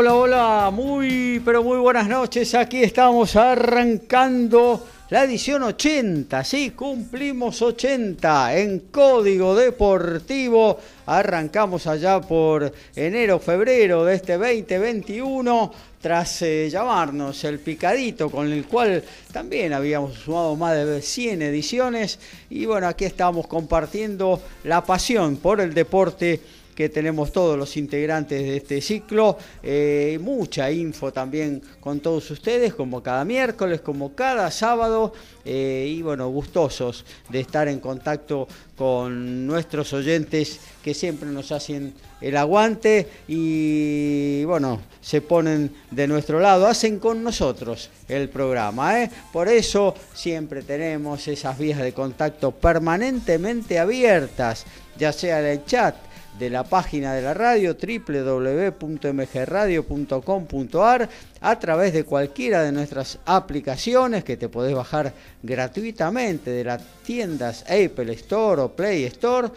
Hola, hola, muy, pero muy buenas noches. Aquí estamos arrancando la edición 80, sí, cumplimos 80 en Código Deportivo. Arrancamos allá por enero, febrero de este 2021, tras eh, llamarnos el picadito, con el cual también habíamos sumado más de 100 ediciones. Y bueno, aquí estamos compartiendo la pasión por el deporte que tenemos todos los integrantes de este ciclo. Eh, mucha info también con todos ustedes, como cada miércoles, como cada sábado. Eh, y bueno, gustosos de estar en contacto con nuestros oyentes que siempre nos hacen el aguante y bueno, se ponen de nuestro lado, hacen con nosotros el programa. ¿eh? Por eso siempre tenemos esas vías de contacto permanentemente abiertas, ya sea en el chat, de la página de la radio www.mgradio.com.ar a través de cualquiera de nuestras aplicaciones que te podés bajar gratuitamente de las tiendas Apple Store o Play Store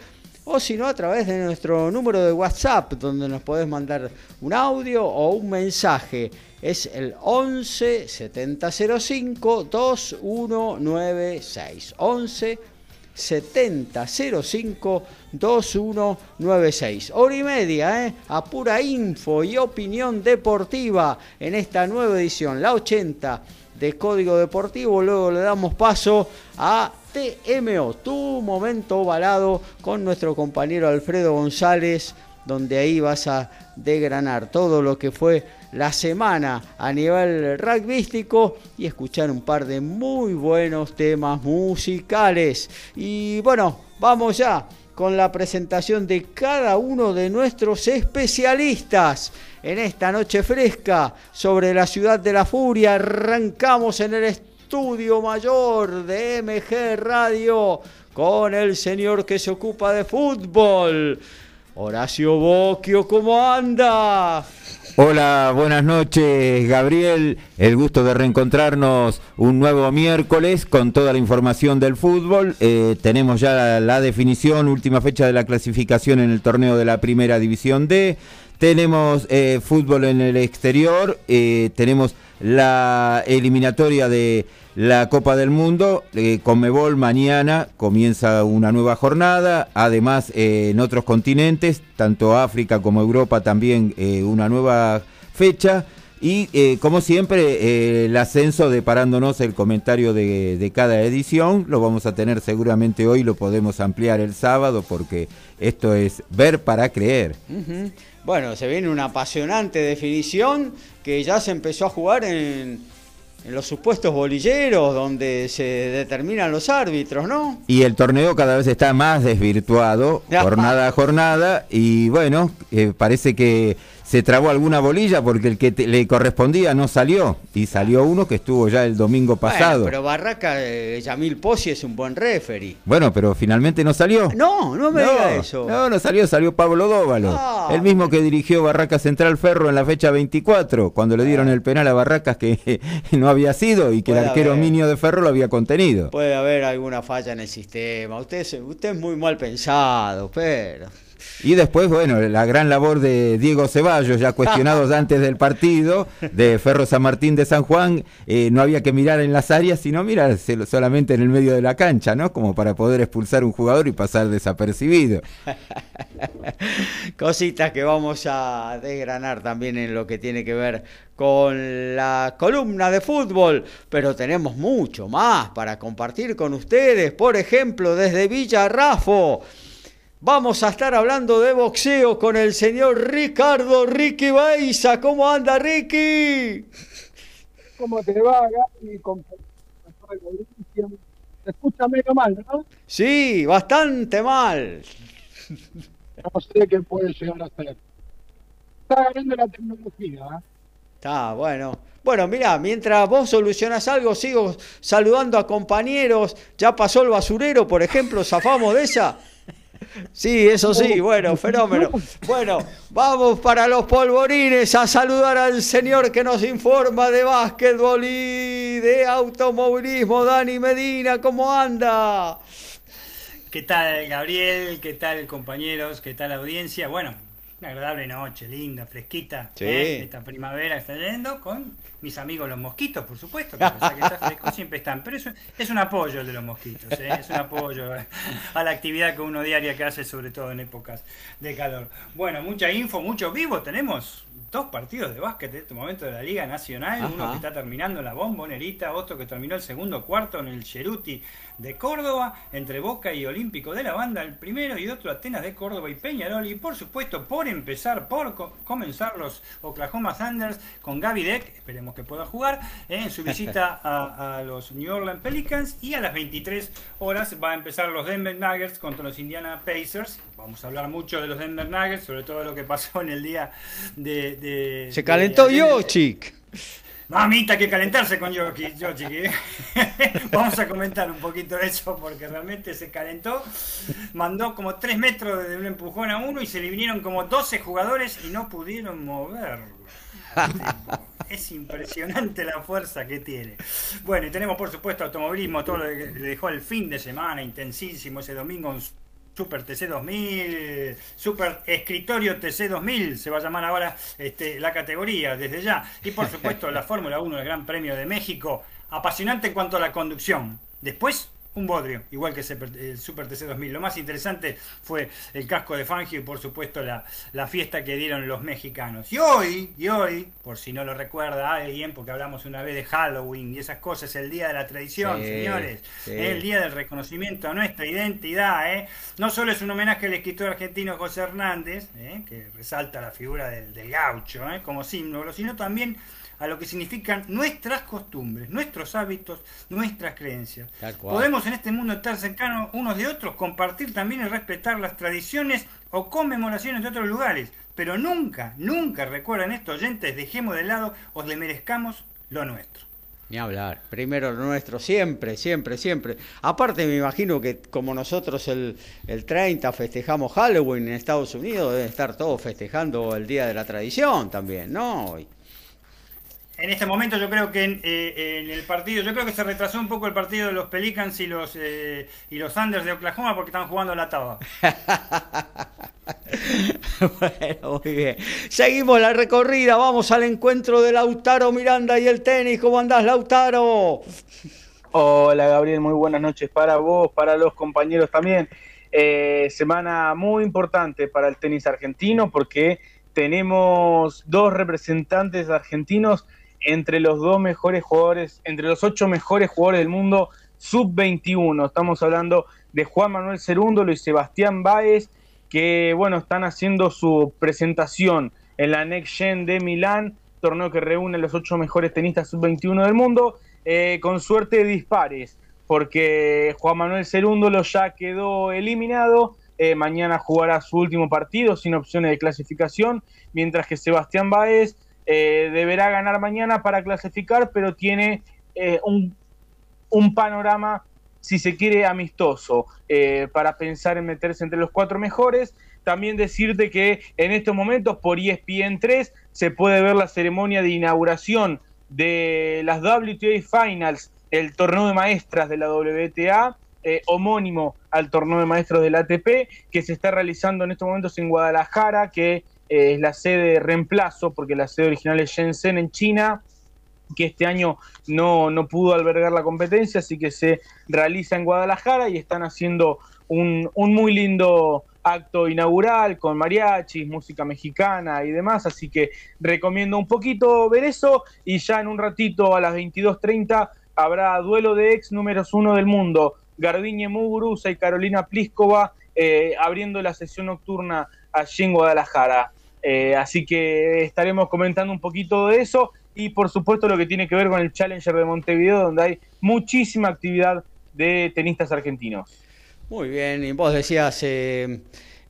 o si no a través de nuestro número de WhatsApp donde nos podés mandar un audio o un mensaje. Es el 11 7005 2196. 11 7005 2196. Hora y media, ¿eh? a pura info y opinión deportiva en esta nueva edición, la 80 de Código Deportivo. Luego le damos paso a TMO, tu momento ovalado con nuestro compañero Alfredo González, donde ahí vas a degranar todo lo que fue la semana a nivel rugbyístico y escuchar un par de muy buenos temas musicales. Y bueno, vamos ya con la presentación de cada uno de nuestros especialistas en esta noche fresca sobre la ciudad de la furia. Arrancamos en el estudio mayor de MG Radio con el señor que se ocupa de fútbol. Horacio Boquio, ¿cómo anda? Hola, buenas noches Gabriel, el gusto de reencontrarnos un nuevo miércoles con toda la información del fútbol. Eh, tenemos ya la, definición, última fecha de la clasificación en el torneo de la Primera División D. Tenemos eh, fútbol en el exterior, eh, tenemos la eliminatoria de la Copa del Mundo. Eh, Conmebol mañana comienza una nueva jornada. Además, eh, en otros continentes, tanto África como Europa, también eh, una nueva fecha. Y eh, como siempre, el ascenso deparándonos el comentario de, cada edición. Lo vamos a tener seguramente hoy, lo podemos ampliar el sábado porque esto es ver para creer. Bueno, se viene una apasionante definición que ya se empezó a jugar en, en los supuestos bolilleros donde se determinan los árbitros, ¿no? Y el torneo cada vez está más desvirtuado, jornada a jornada, y bueno, eh, parece que se trabó alguna bolilla porque el que le correspondía no salió y salió uno que estuvo ya el domingo pasado. pero Barraca, eh, Yamil Pozzi es un buen referee. Bueno, pero finalmente no salió. No, no me diga eso. No, no salió, salió Pablo Dóvalo. Ah. el mismo que dirigió Barracas Central Ferro en la fecha 24, cuando le dieron el penal a Barracas que no había sido y que el arquero Minio de Ferro lo había contenido. Puede haber alguna falla en el sistema. Usted, usted es muy mal pensado, pero... Y después, bueno, la gran labor de Diego Ceballos, ya cuestionados antes del partido, de Ferro San Martín de San Juan, eh, no había que mirar en las áreas, sino mirar solamente en el medio de la cancha, ¿no? Como para poder expulsar un jugador y pasar desapercibido. Cositas que vamos a desgranar también en lo que tiene que ver con la columna de fútbol, pero tenemos mucho más para compartir con ustedes, por ejemplo, desde Villa Rafo Vamos a estar hablando de boxeo con el señor Ricardo Ricky Baiza. ¿Cómo anda, Ricky? ¿Cómo te va, Gaby? Se escucha medio mal, ¿no? Sí, bastante mal. No sé qué puede llegar a ser. Está ganando la tecnología, ¿eh? Está, bueno. Bueno, mira, mientras vos solucionas algo, sigo saludando a compañeros. Ya pasó el basurero, por ejemplo, zafamos de esa. Sí, eso sí, bueno, fenómeno. Bueno, vamos para los polvorines a saludar al señor que nos informa de básquetbol y de automovilismo, Dani Medina, ¿cómo anda? ¿Qué tal, Gabriel? ¿Qué tal, compañeros? ¿Qué tal, audiencia? Bueno, una agradable noche, linda, fresquita. Sí. ¿eh? Esta primavera está yendo con mis amigos los mosquitos, por supuesto, que que está fresco siempre están. Pero eso es un apoyo el de los mosquitos, ¿eh? es un apoyo a la actividad que uno diaria que hace, sobre todo en épocas de calor. Bueno, mucha info, mucho vivo. Tenemos dos partidos de básquet en este momento de la Liga Nacional. Uno que está terminando en la bombonerita, otro que terminó el segundo cuarto en el Cheruti de Córdoba, entre Boca y Olímpico de la Banda, el primero, y otro Atenas de Córdoba y Peñarol. Y por supuesto, por empezar, por co- comenzar los Oklahoma Thunders con Gaby Deck, esperemos que pueda jugar, en su visita a, a los New Orleans Pelicans. Y a las 23 horas va a empezar los Denver Nuggets contra los Indiana Pacers. Vamos a hablar mucho de los Denver Nuggets, sobre todo lo que pasó en el día de. de- Se de calentó ayer. Mamita, que calentarse con ¿eh? Vamos a comentar un poquito de eso porque realmente se calentó. Mandó como 3 metros de un empujón a uno y se le vinieron como 12 jugadores y no pudieron moverlo. Es impresionante la fuerza que tiene. Bueno, y tenemos por supuesto automovilismo, todo lo que dejó el fin de semana intensísimo ese domingo. un Super TC 2000, Super Escritorio TC 2000, se va a llamar ahora este, la categoría desde ya. Y por supuesto la Fórmula 1, el Gran Premio de México, apasionante en cuanto a la conducción. Después, un bodrio, igual que el Super TC 2000. Lo más interesante fue el casco de Fangio y por supuesto la, la fiesta que dieron los mexicanos. Y hoy, y hoy, por si no lo recuerda alguien, porque hablamos una vez de Halloween y esas cosas, el Día de la Tradición, Sí, señores. sí. El Día del Reconocimiento a nuestra identidad, ¿eh? No solo es un homenaje al escritor argentino José Hernández, ¿eh? que resalta la figura del, del gaucho ¿eh? como símbolo, sino también a lo que significan nuestras costumbres, nuestros hábitos, nuestras creencias. Podemos en este mundo estar cercanos unos de otros, compartir también y respetar las tradiciones o conmemoraciones de otros lugares, pero nunca, nunca recuerden esto, oyentes, dejemos de lado o le merezcamos lo nuestro. Ni hablar. Primero lo nuestro, siempre, siempre, siempre. Aparte, me imagino que como nosotros el, el 30 festejamos Halloween en Estados Unidos, deben estar todos festejando el Día de la Tradición también, ¿no? Y- En este momento yo creo que en, eh, en el partido, yo creo que se retrasó un poco el partido de los Pelicans y los eh, y los Thunders de Oklahoma porque están jugando la taba. bueno, muy bien. Seguimos la recorrida, vamos al encuentro de Lautaro Miranda y el tenis. ¿Cómo andás, Lautaro? Hola Gabriel, muy buenas noches para vos, para los compañeros también. Eh, semana muy importante para el tenis argentino porque tenemos dos representantes argentinos entre los dos mejores jugadores, entre los ocho mejores jugadores del mundo sub-21. Estamos hablando de Juan Manuel Cerúndolo y Sebastián Báez, que bueno, están haciendo su presentación en la Next Gen de Milán, torneo que reúne los ocho mejores tenistas sub-21 del mundo, eh, con suerte de dispares, porque Juan Manuel Cerúndolo ya quedó eliminado, eh, mañana jugará su último partido sin opciones de clasificación, mientras que Sebastián Báez eh, deberá ganar mañana para clasificar, pero tiene eh, un, un panorama, si se quiere, amistoso eh, para pensar en meterse entre los cuatro mejores. También decirte que en estos momentos por E ESPN 3 se puede ver la ceremonia de inauguración de las WTA Finals, el torneo de maestras de la WTA, homónimo al torneo de maestros del ATP, que se está realizando en estos momentos en Guadalajara, que es la sede de reemplazo, porque la sede original es Shenzhen en China, que este año no, no pudo albergar la competencia, así que se realiza en Guadalajara y están haciendo un, un muy lindo acto inaugural con mariachis, música mexicana y demás, así que recomiendo un poquito ver eso y ya en un ratito a las 22.30 habrá duelo de ex números uno del mundo, Garbiñe Muguruza y Carolina Pliskova eh, abriendo la sesión nocturna allí en Guadalajara. Eh, así que estaremos comentando un poquito de eso y por supuesto lo que tiene que ver con el Challenger de Montevideo, donde hay muchísima actividad de tenistas argentinos. Muy bien, y vos decías eh,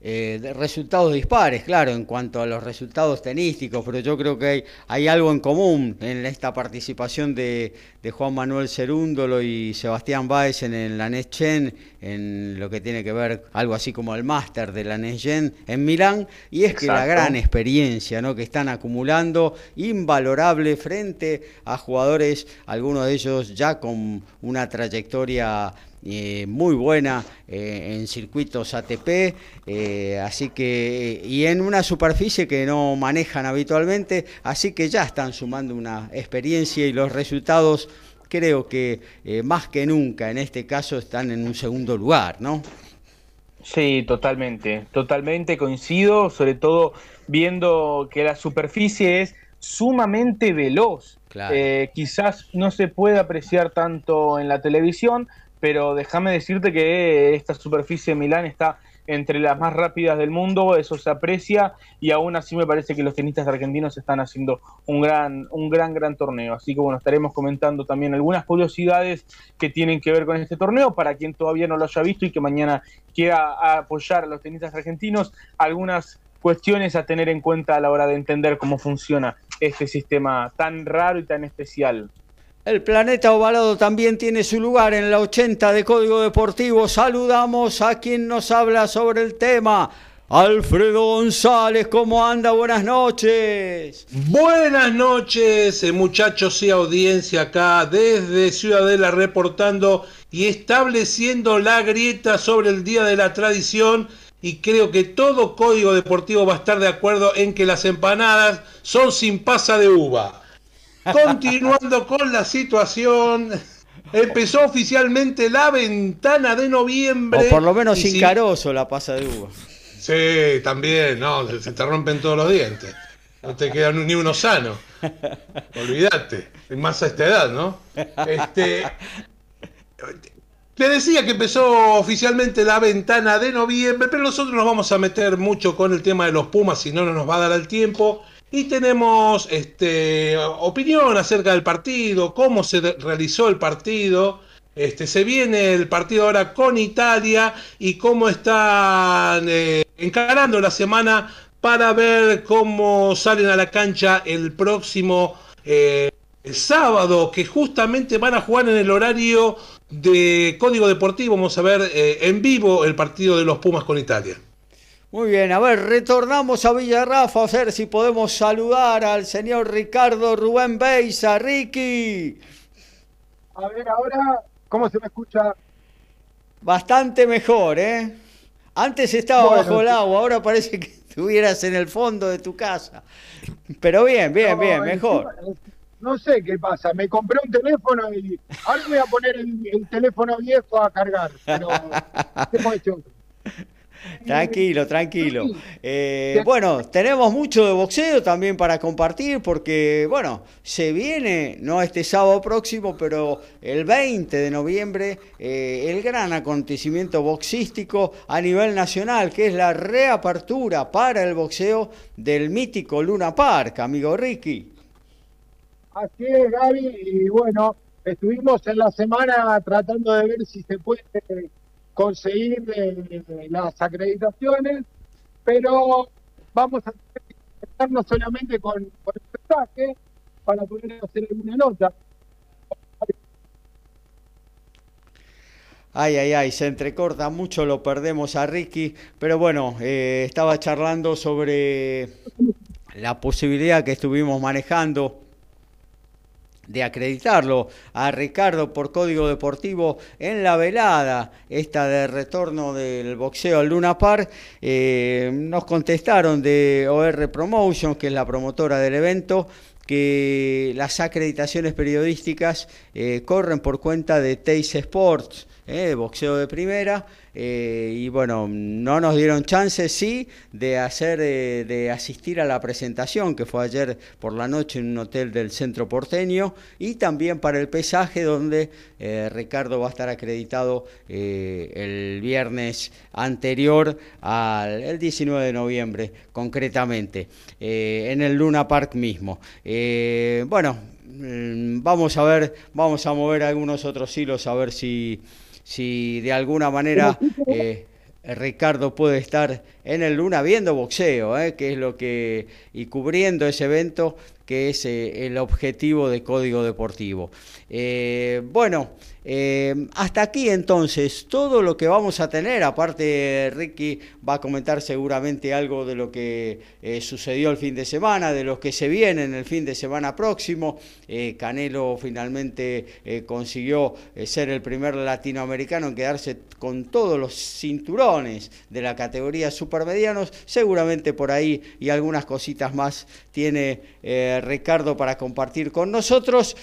eh, resultados dispares, claro, en cuanto a los resultados tenísticos, pero yo creo que hay, hay algo en común en esta participación de, de Juan Manuel Cerúndolo y Sebastián Báez en, la Next en lo que tiene que ver algo así como el máster de la Next en Milán, y es que la gran experiencia ¿no? que están acumulando, invalorable frente a jugadores, algunos de ellos ya con una trayectoria eh, muy buena eh, en circuitos ATP, eh, así que y en una superficie que no manejan habitualmente, así que ya están sumando una experiencia y los resultados creo que más que nunca en este caso están en un segundo lugar, ¿no? Sí, totalmente, totalmente coincido, sobre todo viendo que la superficie es sumamente veloz. quizás no se puede apreciar tanto en la televisión, pero déjame decirte que esta superficie de Milán está entre las más rápidas del mundo, eso se aprecia y aún así me parece que los tenistas argentinos están haciendo un gran, un gran, gran torneo. Así que bueno, estaremos comentando también algunas curiosidades que tienen que ver con este torneo para quien todavía no lo haya visto y que mañana quiera apoyar a los tenistas argentinos, algunas cuestiones a tener en cuenta a la hora de entender cómo funciona este sistema tan raro y tan especial. El planeta ovalado también tiene su lugar en la 80 de Código Deportivo. Saludamos a quien nos habla sobre el tema. Alfredo González, ¿cómo anda? Buenas noches. Buenas noches, eh, muchachos y audiencia acá desde Ciudadela reportando y estableciendo la grieta sobre el Día de la Tradición y creo que todo código deportivo va a estar de acuerdo en que las empanadas son sin pasa de uva. Continuando con la situación, empezó oficialmente la ventana de noviembre. O por lo menos sin carozo la pasa de uva. Sí, también, no, se te rompen todos los dientes. No te queda ni uno sano. Olvídate, más a esta edad, ¿no? Este, te decía que empezó oficialmente la ventana de noviembre, pero nosotros nos vamos a meter mucho con el tema de los Pumas, si no, no nos va a dar el tiempo. Y tenemos este, opinión acerca del partido, cómo se realizó el partido. Este, se viene el partido ahora con Italia y cómo están eh, encarando la semana para ver cómo salen a la cancha el próximo eh, sábado, que justamente van a jugar en el horario de Código Deportivo. Vamos a ver eh, en vivo el partido de los Pumas con Italia. Muy bien, a ver, retornamos a Villarrafa a ver si podemos saludar al señor Ricardo Rubén Beisa. Ricky. A ver, ahora, ¿cómo se me escucha? Bastante mejor, ¿eh? Antes estaba bajo el agua, ahora parece que estuvieras en el fondo de tu casa. Pero bien, bien, bien, mejor. no sé qué pasa, me compré un teléfono y ahora voy a poner el, teléfono viejo a cargar, pero hemos hecho Tranquilo, tranquilo. Eh, bueno, tenemos mucho de boxeo también para compartir porque, bueno, se viene, no este sábado próximo, pero el 20 de noviembre, eh, el gran acontecimiento boxístico a nivel nacional, que es la reapertura para el boxeo del mítico Luna Park, amigo Ricky. Así es, Gaby, y bueno, estuvimos en la semana tratando de ver si se puede conseguir eh, las acreditaciones, pero vamos a estarnos solamente con, el mensaje para poder hacer alguna nota. Ay, ay, ay, se entrecorta mucho, lo perdemos a Ricky, pero bueno, eh, estaba charlando sobre la posibilidad que estuvimos manejando de acreditarlo a Ricardo por código deportivo en la velada, esta de retorno del boxeo al Luna Park, eh, nos contestaron de OR Promotion, que es la promotora del evento, que las acreditaciones periodísticas eh, corren por cuenta de Teis Sports, eh, boxeo de primera, eh, y bueno, no nos dieron chance, sí, de hacer, eh, de asistir a la presentación que fue ayer por la noche en un hotel del centro porteño y también para el pesaje donde Ricardo va a estar acreditado el viernes anterior al el 19 de noviembre, concretamente, en el Luna Park mismo. bueno, mm, vamos a ver, vamos a mover algunos otros hilos a ver si si de alguna manera eh, Ricardo puede estar en el Luna viendo boxeo, eh, que es lo que y cubriendo ese evento que es eh, el objetivo de Código Deportivo. bueno, eh, hasta aquí entonces, todo lo que vamos a tener, aparte Ricky va a comentar seguramente algo de lo que eh, sucedió el fin de semana, de lo que se viene en el fin de semana próximo. Eh, Canelo finalmente consiguió ser el primer latinoamericano en quedarse con todos los cinturones de la categoría supermedianos. Seguramente por ahí y algunas cositas más tiene Ricardo para compartir con nosotros.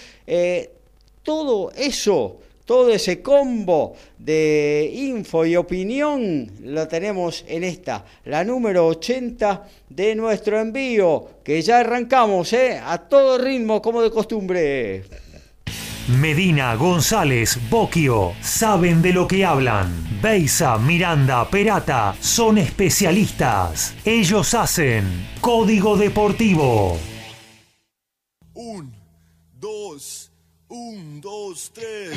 todo eso todo ese combo de info y opinión lo tenemos en esta, la número 80 de nuestro envío, que ya arrancamos ¿eh? a todo ritmo como de costumbre. Medina, González, Boquio, saben de lo que hablan. Beisa, Miranda, Perata, son especialistas. Ellos hacen Código Deportivo. Un, dos, un, dos, tres.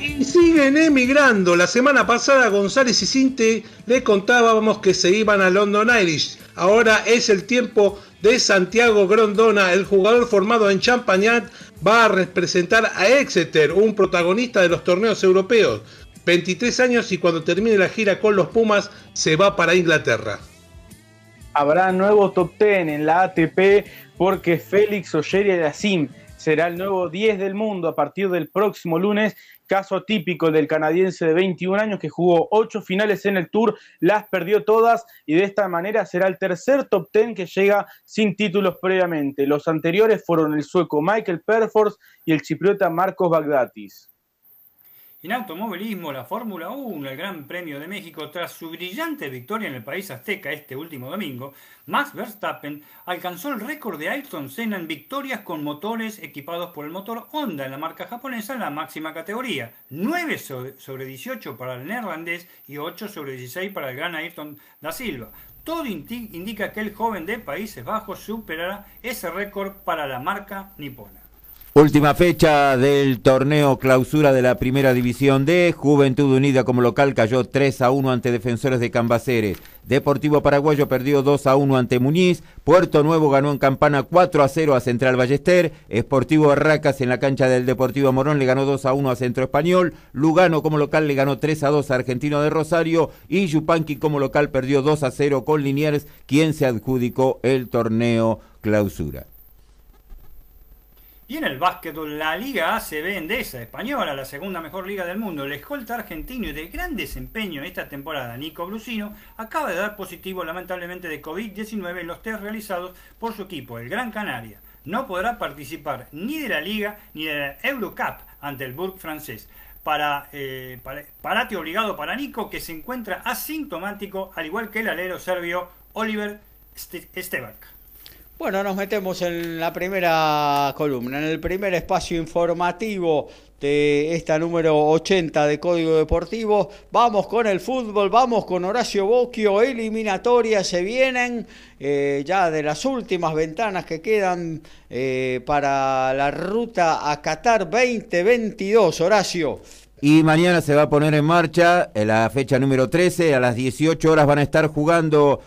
Y siguen emigrando. La semana pasada González y Cinte le contábamos que se iban a London Irish. Ahora es el tiempo de Santiago Grondona, el jugador formado en Champagnat, va a representar a Exeter, un protagonista de los torneos europeos. 23 años y cuando termine la gira con los Pumas se va para Inglaterra. Habrá nuevo top 10 en la ATP porque Félix Oyeria Sim será el nuevo 10 del mundo a partir del próximo lunes. Caso típico del canadiense de 21 años que jugó 8 finales en el Tour, las perdió todas y de esta manera será el tercer top 10 que llega sin títulos previamente. Los anteriores fueron el sueco Michael Perfors y el chipriota Marcos Bagdatis. En automovilismo, la Fórmula 1, el Gran Premio de México, tras su brillante victoria en el país azteca este último domingo, Max Verstappen alcanzó el récord de Ayrton Senna en victorias con motores equipados por el motor Honda en la marca japonesa en la máxima categoría. 9 sobre 18 para el neerlandés y 8 sobre 16 para el gran Ayrton da Silva. Todo indica que el joven de Países Bajos superará ese récord para la marca nipona. Última fecha del torneo clausura de la primera división D. Juventud Unida como local cayó 3 a 1 ante Defensores de Cambaceres. Deportivo Paraguayo perdió 2 a 1 ante Muñiz. Puerto Nuevo ganó en Campana 4 a 0 a Central Ballester. Esportivo Arracas en la cancha del Deportivo Morón le ganó 2 a 1 a Centro Español. Lugano como local le ganó 3 a 2 a Argentino de Rosario. Y Yupanqui como local perdió 2 a 0 con Liniers, quien se adjudicó el torneo clausura. Y en el básquetbol, la Liga ACB Endesa Española, la segunda mejor liga del mundo, el escolta argentino y de gran desempeño esta temporada, Nico Brusino, acaba de dar positivo lamentablemente de COVID-19 en los test realizados por su equipo, el Gran Canaria. No podrá participar ni de la Liga ni de la Eurocup ante el Burg francés. Para, eh, parate obligado para Nico, que se encuentra asintomático, al igual que el alero serbio Oliver Stevac. Bueno, nos metemos en la primera columna, en el primer espacio informativo de esta número 80 de Código Deportivo. Vamos con el fútbol, vamos con Horacio Bocchio, eliminatorias se vienen eh, ya de las últimas ventanas que quedan eh, para la ruta a Qatar 2022. Horacio. Y mañana se va a poner en marcha la fecha número 13, a las 18 horas van a estar jugando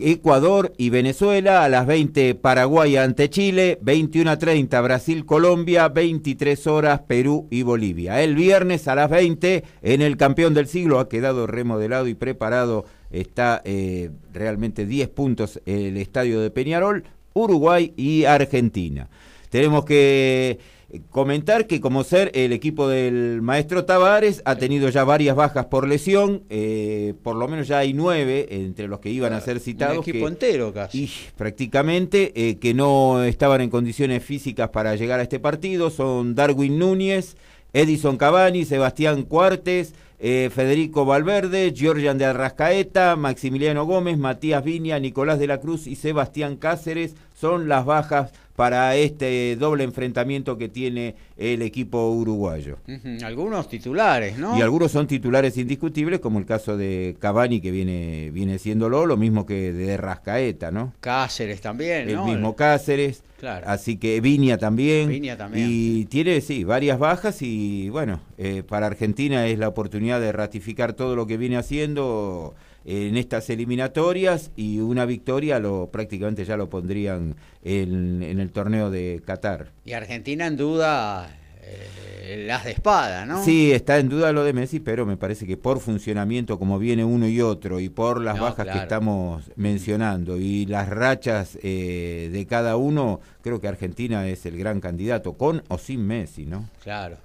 Ecuador y Venezuela, a las 20 Paraguay ante Chile, 21 a 30 Brasil, Colombia, 23 horas Perú y Bolivia. El viernes a las 20 en el campeón del siglo ha quedado remodelado y preparado, está eh, realmente 10 puntos el estadio de Peñarol, Uruguay y Argentina. tenemos que Comentar que como ser el equipo del maestro Tavares ha tenido ya varias bajas por lesión, eh, por lo menos ya hay nueve entre los que iban a ser citados. Un equipo entero casi. Y prácticamente eh, que no estaban en condiciones físicas para llegar a este partido. Son Darwin Núñez, Edison Cavani, Sebastián Cuartes, eh, Federico Valverde, Georgian de Arrascaeta, Maximiliano Gómez, Matías Viña, Nicolás de la Cruz y Sebastián Cáceres son las bajas para este doble enfrentamiento que tiene el equipo uruguayo. Algunos titulares, ¿no? Y algunos son titulares indiscutibles, como el caso de Cavani, que viene, viene siéndolo, lo mismo que de Rascaeta, ¿no? Cáceres también, ¿no? El mismo Cáceres. Claro. Así que Viña también. Viña también. Y tiene, sí, varias bajas y bueno, eh, para Argentina es la oportunidad de ratificar todo lo que viene haciendo en estas eliminatorias y una victoria lo prácticamente ya lo pondrían en, el torneo de Qatar. Y Argentina en duda eh, las de espada, ¿no? Sí, está en duda lo de Messi, pero me parece que por funcionamiento como viene uno y otro y por las bajas que estamos mencionando y las rachas eh, de cada uno, creo que Argentina es el gran candidato, con o sin Messi, ¿no? Claro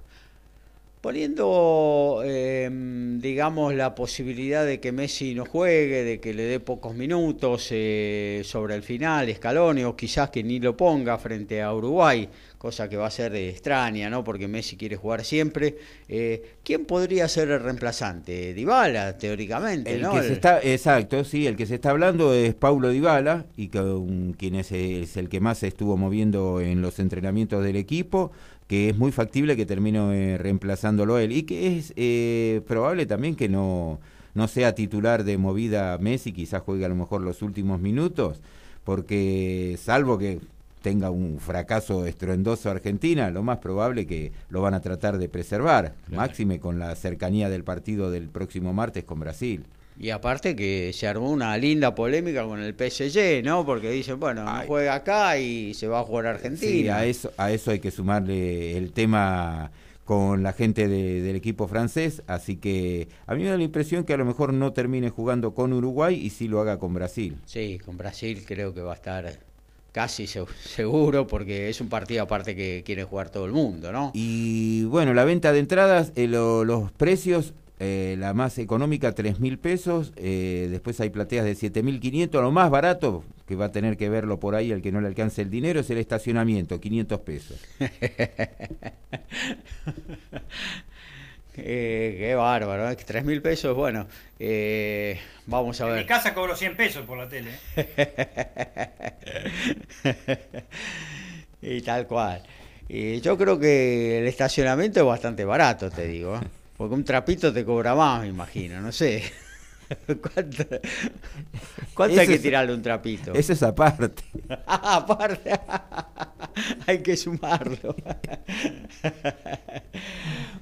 poniendo, em, digamos, la posibilidad de que Messi no juegue, de que le dé pocos minutos eh, sobre el final, Scaloni, o quizás que ni lo ponga frente a Uruguay, cosa que va a ser extraña, ¿no? Porque Messi quiere jugar siempre. Eh, ¿Quién podría ser el reemplazante? Dybala, teóricamente, el ¿no? Que se está, exacto, sí, el que se está hablando es Paulo Dybala, y quien es, es el que más se estuvo moviendo en los entrenamientos del equipo que es muy factible que termine eh, reemplazándolo él y que es eh, probable también que no, no sea titular de movida Messi, quizás juegue a lo mejor los últimos minutos, porque salvo que tenga un fracaso estruendoso Argentina, lo más probable que lo van a tratar de preservar, máxime con la cercanía del partido del próximo martes con Brasil. Y aparte que se armó una linda polémica con el PSG, ¿no? Porque dicen, bueno, no juega acá y se va a jugar Argentina. Sí, a eso, a eso hay que sumarle el tema con la gente del equipo francés, así que a mí me da la impresión que a lo mejor no termine jugando con Uruguay y sí lo haga con Brasil. Sí, con Brasil creo que va a estar casi seguro porque es un partido aparte que quiere jugar todo el mundo, ¿no? Y bueno, la venta de entradas, eh, los precios eh, la más económica 3 mil pesos, eh, después hay plateas de 7 mil 500, lo más barato, que va a tener que verlo por ahí al que no le alcance el dinero, es el estacionamiento, 500 pesos. qué bárbaro, ¿eh? 3 mil pesos, bueno, eh, vamos a ver. En mi casa cobro 100 pesos por la tele. y tal cual. Y yo creo que el estacionamiento es bastante barato, te digo. Porque un trapito te cobra más, me imagino, no sé. ¿Cuánto, hay que tirarle un trapito? Eso es aparte. aparte. hay que sumarlo.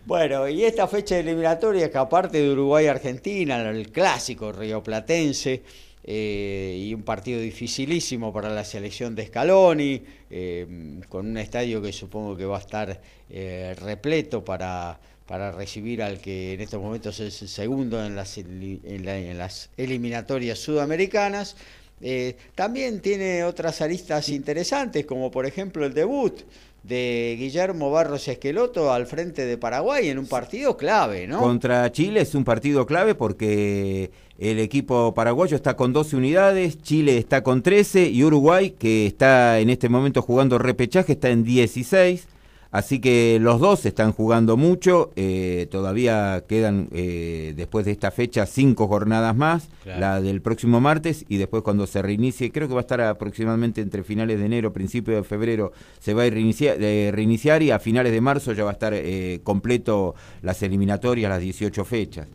bueno, y esta fecha eliminatoria que aparte de Uruguay-Argentina, el clásico rioplatense, eh, y un partido dificilísimo para la selección de Scaloni, eh, con un estadio que supongo que va a estar eh, repleto para para recibir al que en estos momentos es el segundo en las, en, las eliminatorias sudamericanas. Eh, también tiene otras aristas interesantes, como por ejemplo el debut de Guillermo Barros Esqueloto al frente de Paraguay en un partido clave, ¿no? Contra Chile es un partido clave porque el equipo paraguayo está con 12 unidades, Chile está con 13 y Uruguay, que está en este momento jugando repechaje, está en 16. Así que los dos están jugando mucho, eh, todavía quedan eh, después de esta fecha cinco jornadas más, la del próximo martes y después cuando se reinicie, creo que va a estar aproximadamente entre finales de enero, principios de febrero, se va a reiniciar, eh, reiniciar y a finales de marzo ya va a estar completo las eliminatorias, las 18 fechas.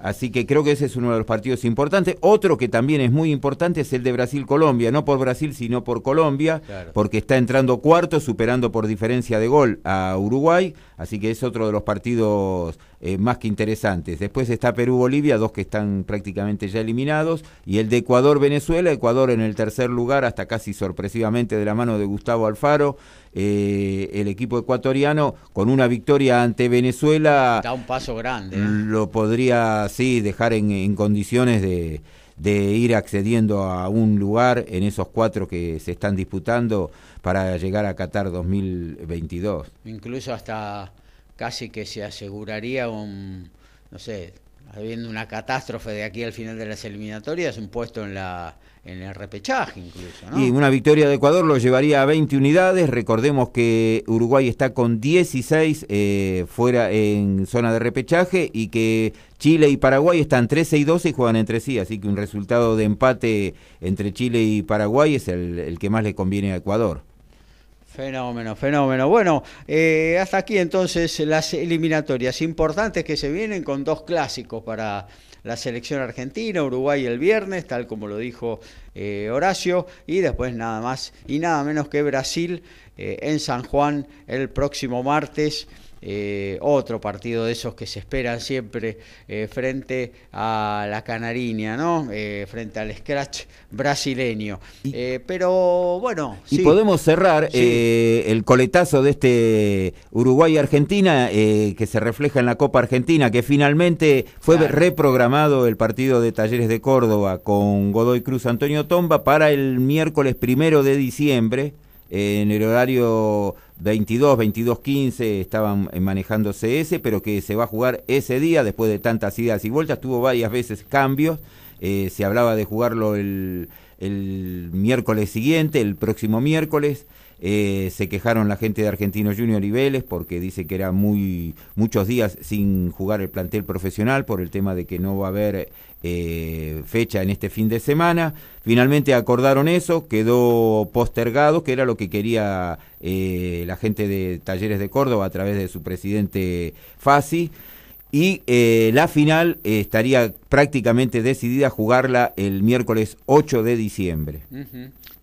Así que creo que ese es uno de los partidos importantes. Otro que también es muy importante es el de Brasil-Colombia, no por Brasil, sino por Colombia, porque está entrando cuarto, superando por diferencia de gol a Uruguay, así que es otro de los partidos eh, más que interesantes. Después está Perú-Bolivia, dos que están prácticamente ya eliminados, y el de Ecuador-Venezuela, Ecuador en el tercer lugar, hasta casi sorpresivamente de la mano de Gustavo Alfaro, eh, el equipo ecuatoriano con una victoria ante Venezuela. Da un paso grande. ¿eh? Lo podría, sí, dejar en, condiciones de, de ir accediendo a un lugar en esos cuatro que se están disputando para llegar a Qatar 2022. Incluso hasta casi que se aseguraría un, no sé, habiendo una catástrofe de aquí al final de las eliminatorias, un puesto en la en el repechaje incluso. ¿no? Y una victoria de Ecuador lo llevaría a 20 unidades. Recordemos que Uruguay está con 16 eh, fuera en zona de repechaje y que Chile y Paraguay están 13 y 12 y juegan entre sí. Así que un resultado de empate entre Chile y Paraguay es el, el que más le conviene a Ecuador. Fenómeno, fenómeno. Bueno, eh, hasta aquí entonces las eliminatorias importantes que se vienen con dos clásicos para la selección argentina, Uruguay el viernes, tal como lo dijo eh, Horacio, y después nada más y nada menos que Brasil eh, en San Juan el próximo martes. Eh, otro partido de esos que se esperan siempre eh, frente a la Canariña, ¿no? Eh, frente al Scratch brasileño. Pero bueno. Y sí. podemos cerrar Sí. el coletazo de este Uruguay-Argentina que se refleja en la Copa Argentina, que finalmente fue Claro. reprogramado el partido de Talleres de Córdoba con Godoy Cruz Antonio Tomba para el miércoles primero de diciembre. en el horario 22, 22, 15 estaban eh, manejándose ese, pero que se va a jugar ese día después de tantas idas y vueltas. Tuvo varias veces cambios. eh, se hablaba de jugarlo el, el miércoles siguiente, el próximo miércoles. Eh, se quejaron la gente de Argentino Junior y Vélez porque dice que era muy muchos días sin jugar el plantel profesional por el tema de que no va a haber eh, fecha en este fin de semana. Finalmente acordaron eso, quedó postergado, que era lo que quería eh, la gente de Talleres de Córdoba a través de su presidente Fasi. Y eh, la final estaría prácticamente decidida a jugarla el miércoles 8 de diciembre.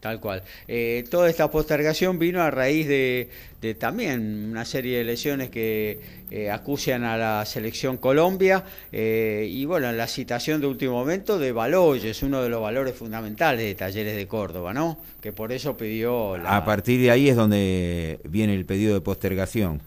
Tal cual. Eh, toda esta postergación vino a raíz de, de también una serie de lesiones que eh, acucian a la selección Colombia eh, y bueno, la citación de último momento de Baloyes, uno de los valores fundamentales de Talleres de Córdoba, ¿no? Que por eso pidió la... A partir de ahí es donde viene el pedido de postergación.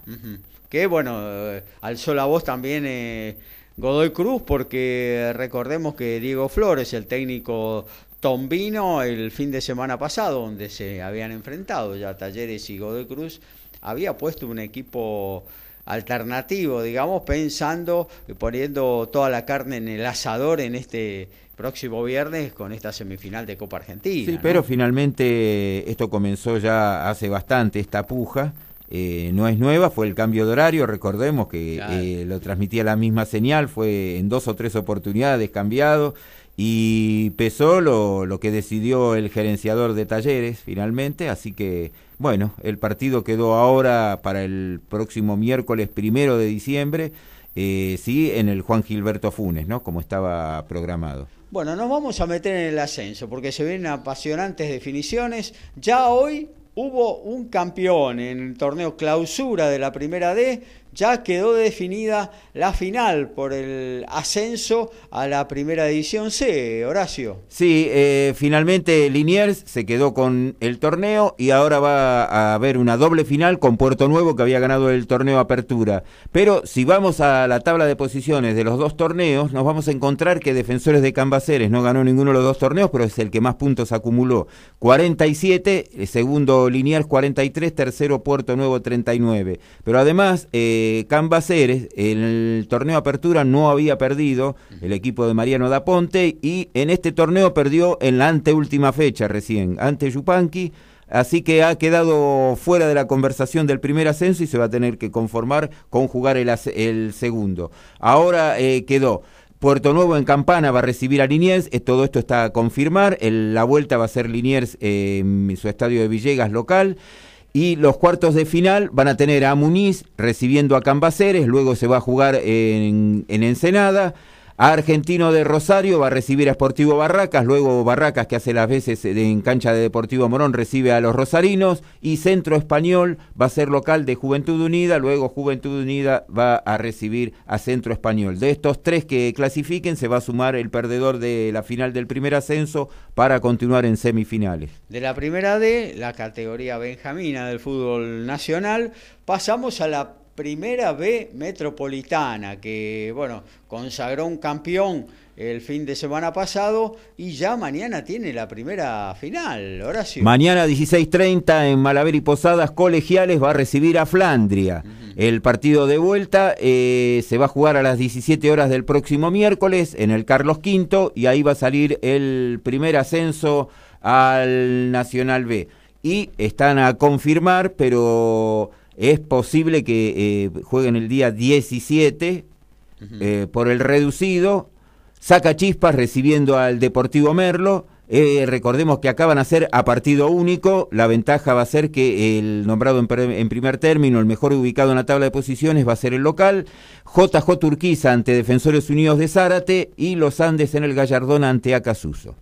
Que bueno, eh, alzó la voz también eh, Godoy Cruz, porque recordemos que Diego Flores, el técnico tombino, el fin de semana pasado, donde se habían enfrentado ya Talleres y Godoy Cruz, había puesto un equipo alternativo, digamos, pensando, y poniendo toda la carne en el asador en este próximo viernes con esta semifinal de Copa Argentina. Sí, ¿no? pero finalmente esto comenzó ya hace bastante, esta puja. eh, no es nueva, fue el cambio de horario, recordemos que Claro. eh, lo transmitía la misma señal, fue en dos o tres oportunidades cambiado y pesó lo, lo que decidió el gerenciador de talleres finalmente, así que bueno, el partido quedó ahora para el próximo miércoles primero de diciembre, eh, sí, en el Juan Gilberto Funes, ¿no? Como estaba programado. Bueno, nos vamos a meter en el ascenso porque se vienen apasionantes definiciones. Ya hoy hubo un campeón en el torneo clausura de la primera D. Ya quedó definida la final por el ascenso a la primera división C, Horacio. Sí, eh, finalmente Liniers se quedó con el torneo y ahora va a haber una doble final con Puerto Nuevo que había ganado el torneo Apertura. Pero si vamos a la tabla de posiciones de los dos torneos, nos vamos a encontrar que Defensores de Cambaceres no ganó ninguno de los dos torneos, pero es el que más puntos acumuló. 47, eh, segundo Liniers 43, tercero Puerto Nuevo 39. Pero además, eh, Cambaceres, en el torneo Apertura no había perdido el equipo de Mariano Daponte y en este torneo perdió en la anteúltima fecha recién, ante Yupanqui. Así que ha quedado fuera de la conversación del primer ascenso y se va a tener que conformar con jugar el, segundo. Ahora eh, quedó Puerto Nuevo en Campana va a recibir a Liniers, eh, todo esto está a confirmar, el- la vuelta va a ser Liniers eh, en su estadio de Villegas local. Y los cuartos de final van a tener a Muniz recibiendo a Cambaceres, luego se va a jugar en, en Ensenada. Argentino de Rosario va a recibir a Sportivo Barracas, luego Barracas, que hace las veces en cancha de Deportivo Morón, recibe a los rosarinos. Y Centro Español va a ser local de Juventud Unida, luego Juventud Unida va a recibir a Centro Español. De estos tres que clasifiquen, se va a sumar el perdedor de la final del primer ascenso para continuar en semifinales. De la primera D, la categoría benjamina del fútbol nacional, pasamos a la Primera B Metropolitana, que bueno, consagró un campeón el fin de semana pasado y ya mañana tiene la primera final, Horacio. Mañana 16.30 en Malaver y Posadas Colegiales va a recibir a Flandria. El partido de vuelta eh, se va a jugar a las 17 horas del próximo miércoles en el Carlos V y ahí va a salir el primer ascenso al Nacional B. Y están a confirmar, pero es posible que eh, jueguen el día 17 eh, por el reducido saca chispas recibiendo al Deportivo Merlo. Eh, recordemos que acaban a ser a partido único. La ventaja va a ser que el nombrado en, primer término, el mejor ubicado en la tabla de posiciones, va a ser el local. JJ Turquiza ante Defensores Unidos de Zárate y los Andes en el Gallardón ante Acasuso.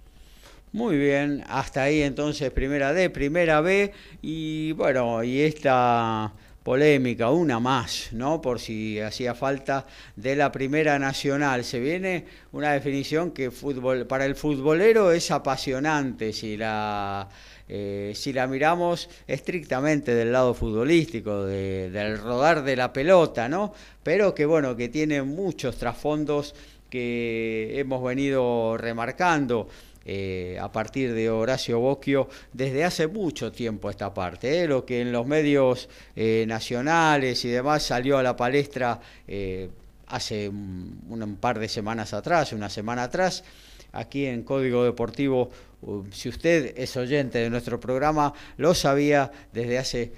Muy bien, hasta ahí entonces primera D, primera B y bueno, y esta polémica, una más, ¿no? Por si hacía falta de la Primera Nacional. Se viene una definición que fútbol, para el futbolero es apasionante si la eh, si la miramos estrictamente del lado futbolístico, del rodar de la pelota, ¿no? Pero que bueno, que tiene muchos trasfondos que hemos venido remarcando. Eh, a partir de Horacio Bocchio desde hace mucho tiempo esta parte. ¿eh? Lo que en los medios eh, nacionales y demás salió a la palestra hace un, par de semanas atrás, una semana atrás, aquí en Código Deportivo, si usted es oyente de nuestro programa, lo sabía desde hace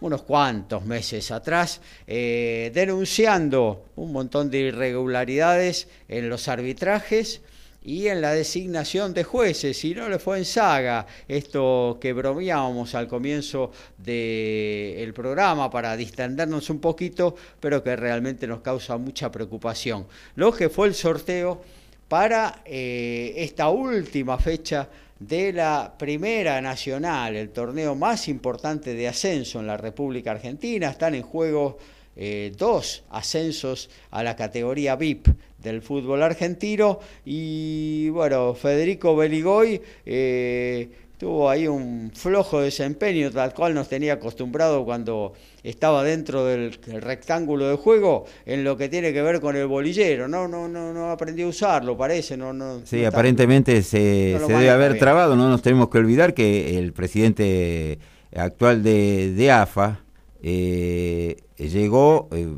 unos cuantos meses atrás, denunciando un montón de irregularidades en los arbitrajes y en la designación de jueces, si no le fue en saga, esto que bromeábamos al comienzo del programa para distendernos un poquito, pero que realmente nos causa mucha preocupación. Lo que fue el sorteo para eh, esta última fecha de la Primera Nacional, el torneo más importante de ascenso en la República Argentina, están en juego eh, dos ascensos a la categoría VIP del fútbol argentino. Y bueno, Federico Beligoy eh, tuvo ahí un flojo desempeño tal cual nos tenía acostumbrado cuando estaba dentro del, rectángulo de juego en lo que tiene que ver con el bolillero, no no no no aprendió a usarlo, parece, no no Sí, aparentemente se, debe haber trabado, no nos tenemos que olvidar que el presidente actual de, de AFA eh, llegó eh,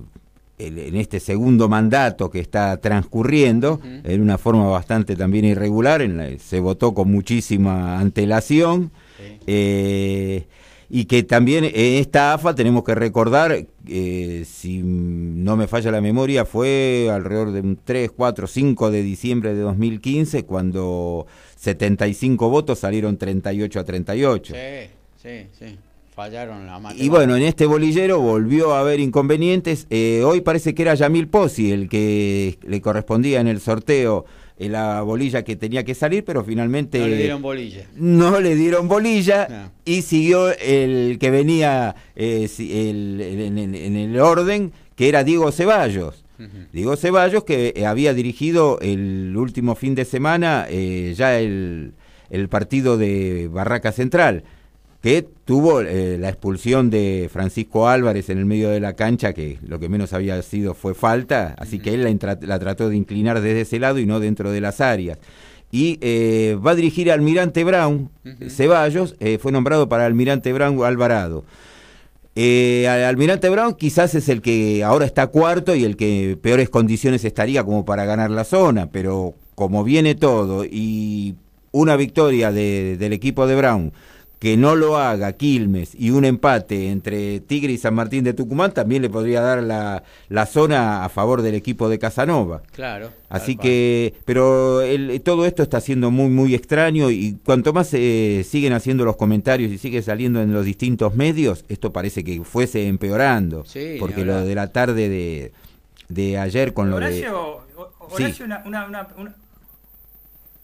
en este segundo mandato que está transcurriendo, en una forma bastante también irregular, se votó con muchísima antelación. Eh, y que también en esta AFA tenemos que recordar, si no me falla la memoria, fue alrededor de un 3, 4, 5 de diciembre de 2015, cuando 75 votos salieron 38 a 38. Sí, sí, sí. Fallaron la Y bueno, en este bolillero volvió a haber inconvenientes. Eh, hoy parece que era Yamil Pozzi el que le correspondía en el sorteo la bolilla que tenía que salir, pero finalmente... No le dieron bolilla. No le dieron bolilla y siguió el que venía eh, en, el orden, que era Diego Ceballos. Diego Ceballos que eh, había dirigido el último fin de semana ya el, el partido de Barraca Central que tuvo eh, la expulsión de Francisco Álvarez en el medio de la cancha, que lo que menos había sido fue falta, así que él la, trató de inclinar desde ese lado y no dentro de las áreas. Y eh, va a dirigir a Almirante Brown, Ceballos, eh, fue nombrado para Almirante Brown Alvarado. Almirante Brown quizás es el que ahora está cuarto y el que peores condiciones estaría como para ganar la zona, pero como viene todo y una victoria del equipo de Brown, que no lo haga Quilmes y un empate entre Tigre y San Martín de Tucumán también le podría dar la, la zona a favor del equipo de Casanova. Claro. Así que, pero todo esto está siendo muy, muy extraño y cuanto más eh, siguen haciendo los comentarios y sigue saliendo en los distintos medios, esto parece que fuese empeorando. Sí, porque lo de la tarde de, de ayer con lo de... Horacio, una, una, una...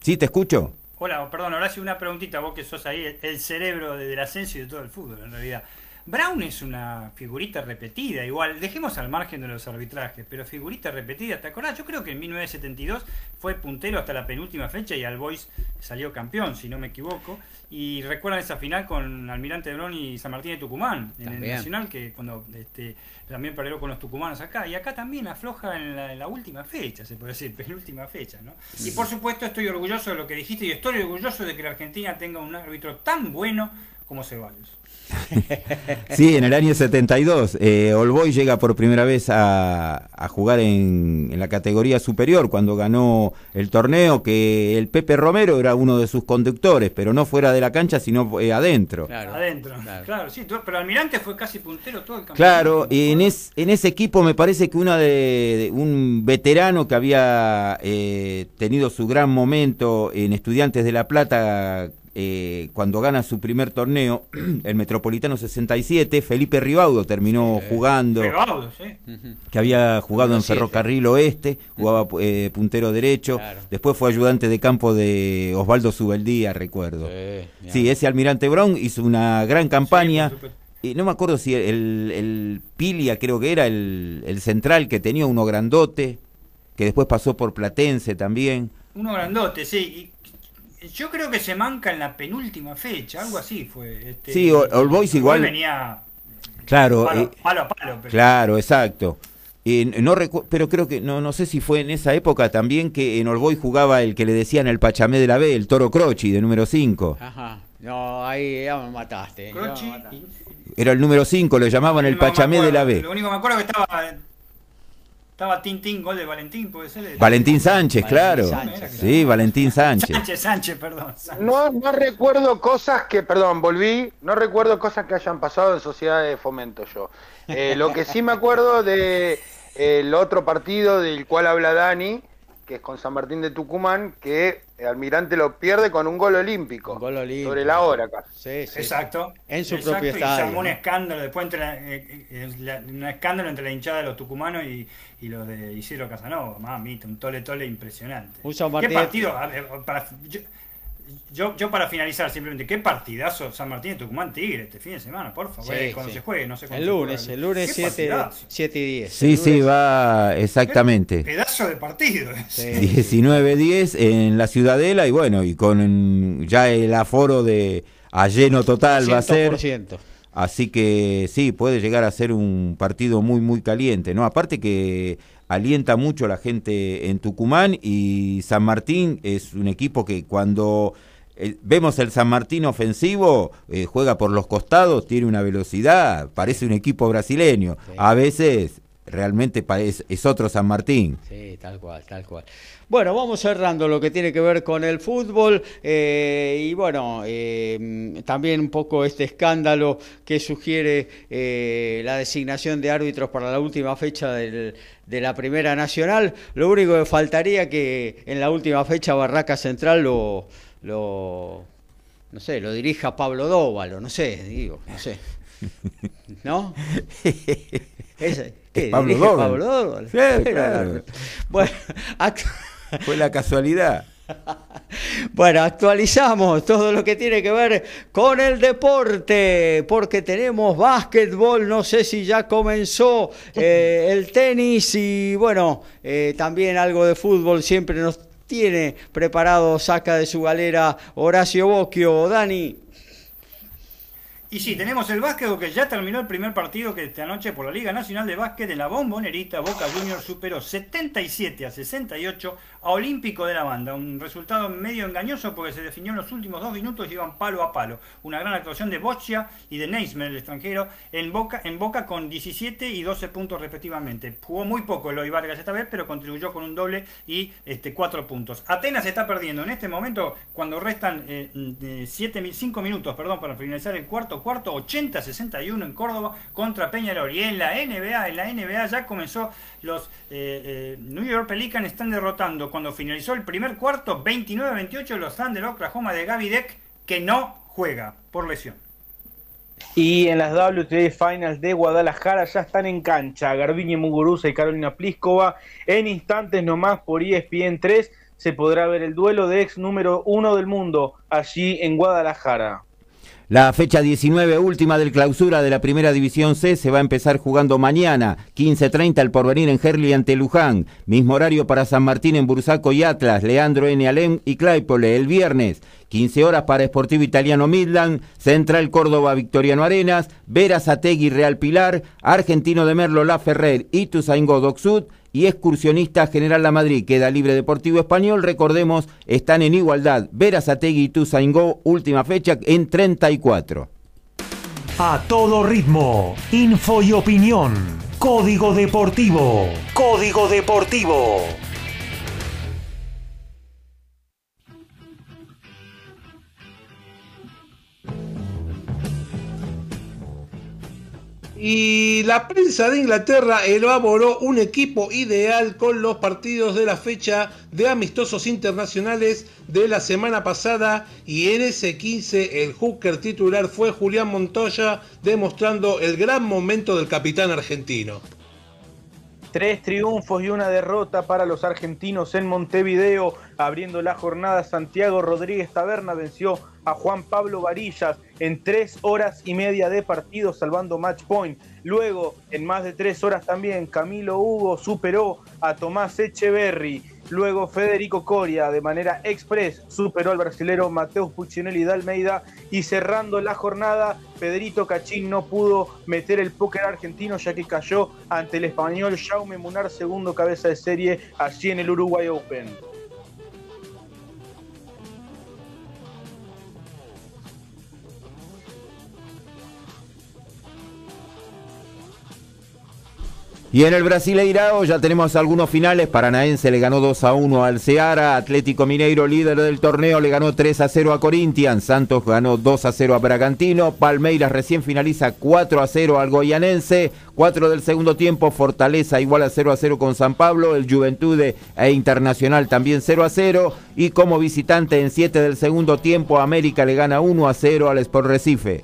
Sí, te escucho. Hola, perdón, Horacio, una preguntita, vos que sos ahí el cerebro del ascenso y de todo el fútbol, en realidad. Brown es una figurita repetida, igual, dejemos al margen de los arbitrajes, pero figurita repetida, ¿te acordás? Yo creo que en 1972 fue puntero hasta la penúltima fecha y Al Boys salió campeón, si no me equivoco. Y recuerdan esa final con Almirante Brown y San Martín de Tucumán, en También. el Nacional, que cuando este, también perdió con los tucumanos acá. Y acá también afloja en la, en la última fecha, se puede decir, penúltima fecha, ¿no? Y por supuesto estoy orgulloso de lo que dijiste y estoy orgulloso de que la Argentina tenga un árbitro tan bueno como Ceballos. Sí, en el año 72, eh, Olboy llega por primera vez a, a jugar en, en la categoría superior cuando ganó el torneo, que el Pepe Romero era uno de sus conductores, pero no fuera de la cancha, sino eh, adentro. Claro. Adentro. Claro. Claro. sí, pero Almirante fue casi puntero todo el campeonato. Claro, y en, es- en ese equipo me parece que una de, de- un veterano que había eh, tenido su gran momento en Estudiantes de La Plata eh, cuando gana su primer torneo, el Metropolitano 67, Felipe Ribaudo terminó jugando, Pegados, ¿eh? que había jugado en 1-7. Ferrocarril Oeste, jugaba eh, puntero derecho, Claro. después fue ayudante de campo de Osvaldo Subeldía, recuerdo. Sí, Sí, ese Almirante Brown hizo una gran campaña. Sí. Y no me acuerdo si el, el Pilia, creo que era el, el central que tenía uno grandote, que después pasó por Platense también. Uno grandote, sí. Yo creo que se manca en la penúltima fecha, algo así fue. Este, Sí, All- Boys igual- venía Claro, palo, eh, palo a palo. pero- claro, exacto. No pero creo que no no sé si fue en esa época también que en Olboy jugaba el que le decían el Pachamé de la B, el Toro Croci de número 5. Ajá. No, ahí ya me mataste. ya me Croci, mataste. Era el número 5, lo llamaban el Pachamé de la B. Lo único que me acuerdo es que estaba. Estaba Tintín, gol de Valentín, puede ser. Valentín Sánchez, Valentín claro. Sánchez, Sí, Valentín Sánchez. Sánchez, Sánchez, perdón. Sánchez. No, no recuerdo cosas que, perdón, volví, no recuerdo cosas que hayan pasado en Sociedad de Fomento yo. Eh, lo que sí me acuerdo de eh, el otro partido del cual habla Dani, que es con San Martín de Tucumán, que Almirante lo pierde con un gol olímpico. Un gol olímpico. Sobre la hora casi. Sí, sí. Exacto. En su Exacto, propio y se armó un escándalo después entre la- eh, eh, la- un escándalo entre la hinchada de los tucumanos y, y los de Isidro Casanova. Mamita, un tole tole impresionante. Un San ¿Qué partido? A ver, para- yo, yo, yo para finalizar simplemente, ¿qué partidazo San Martín de Tucumán Tigre este fin de semana? Por favor, Sí, eh, cuando sí. se juegue, no sé cuándo El se lunes, el lunes ¿Qué 7, partidazo? 7 y 10. Sí, sí, va exactamente. Pedazo de partido. Sí. 19-10 en la Ciudadela y bueno, y con ya el aforo de a lleno total va a ser. 100%. Así que sí, puede llegar a ser un partido muy, muy caliente, ¿no? Aparte que alienta mucho a la gente en Tucumán y San Martín es un equipo que cuando eh, vemos el San Martín ofensivo, eh, juega por los costados, tiene una velocidad, parece un equipo brasileño. Sí. A veces realmente es otro San Martín. Sí, tal cual, tal cual. Bueno, vamos cerrando lo que tiene que ver con el fútbol eh, y bueno, eh, también un poco este escándalo que sugiere eh, la designación de árbitros para la última fecha del- de la Primera Nacional. Lo único que faltaría que en la última fecha Barraca Central lo, lo no sé, lo dirija Pablo Dóvalo, no sé, digo, no sé. ¿No? Ese, ¿qué? Pablo ¿Dirige Dóvalo. Pablo Dóvalo? Sí, claro. Bueno, Fue la casualidad. bueno, actualizamos todo lo que tiene que ver con el deporte, porque tenemos básquetbol, no sé si ya comenzó eh, el tenis y bueno, eh, también algo de fútbol siempre nos tiene preparado, saca de su galera Horacio Bocchio, Dani. Y sí, tenemos el básquet que ya terminó el primer partido que esta noche por la Liga Nacional de Básquet en la Bombonerita. Boca Juniors superó 77 a 68 a Olímpico de la Banda. Un resultado medio engañoso porque se definió en los últimos dos minutos y iban palo a palo. Una gran actuación de Boccia y de Neismer, el extranjero, en Boca, en Boca con 17 y 12 puntos respectivamente. Jugó muy poco Eloy Vargas esta vez, pero contribuyó con un doble y este, 4 puntos. Atenas está perdiendo en este momento cuando restan 5 minutos perdón, para finalizar el cuarto cuarto, 80-61 en Córdoba contra Peñarol. Y en la NBA, en la NBA ya comenzó los eh, eh, New York Pelicans están derrotando cuando finalizó el primer cuarto, 29-28 los Thunder Oklahoma de Gaby Deck, que no juega por lesión. Y en las WTA Finals de Guadalajara ya están en cancha Garbiñe Muguruza y Carolina Pliskova. En instantes nomás por E ESPN 3 se podrá ver el duelo de ex número uno del mundo allí en Guadalajara. La fecha 19 última del clausura de la primera división C se va a empezar jugando mañana, 15.30 el porvenir en Herli ante Luján, mismo horario para San Martín en Bursaco y Atlas, Leandro N. Alem y Claypole el viernes, 15 horas para Esportivo Italiano Midland, Central Córdoba Victoriano Arenas, Veras Ategui Real Pilar, Argentino de Merlo La Ferrer y Tuzaingó Docsud, y Excursionista General La Madrid. Queda libre Deportivo Español. Recordemos, están en igualdad. Verazategui y Tuzaingó, última fecha en 34. A todo ritmo, info y opinión. Código Deportivo. Código Deportivo. Y la prensa de Inglaterra elaboró un equipo ideal con los partidos de la fecha de amistosos internacionales de la semana pasada y en ese 15 el hooker titular fue Julián Montoya demostrando el gran momento del capitán argentino. Tres triunfos y una derrota para los argentinos en Montevideo. Abriendo la jornada, Santiago Rodríguez Taberna venció a Juan Pablo Varillas en tres horas y media de partido, salvando match point. Luego, en más de tres horas también, Camilo Hugo superó a Tomás Echeverry. Luego Federico Coria de manera express superó al brasilero Mateus Puccinelli de Almeida y cerrando la jornada Pedrito Cachín no pudo meter el póker argentino ya que cayó ante el español Jaume Munar, segundo cabeza de serie allí en el Uruguay Open. Y en el Brasileirao ya tenemos algunos finales. Paranaense le ganó 2 a 1 al Ceará. Atlético Mineiro, líder del torneo, le ganó 3 a 0 a Corinthians. Santos ganó 2 a 0 a Bragantino. Palmeiras recién finaliza 4 a 0 al Goyanense. 4 del segundo tiempo. Fortaleza igual a 0 a 0 con San Pablo. El Juventude e Internacional también 0 a 0. Y como visitante en 7 del segundo tiempo, América le gana 1 a 0 al Sport Recife.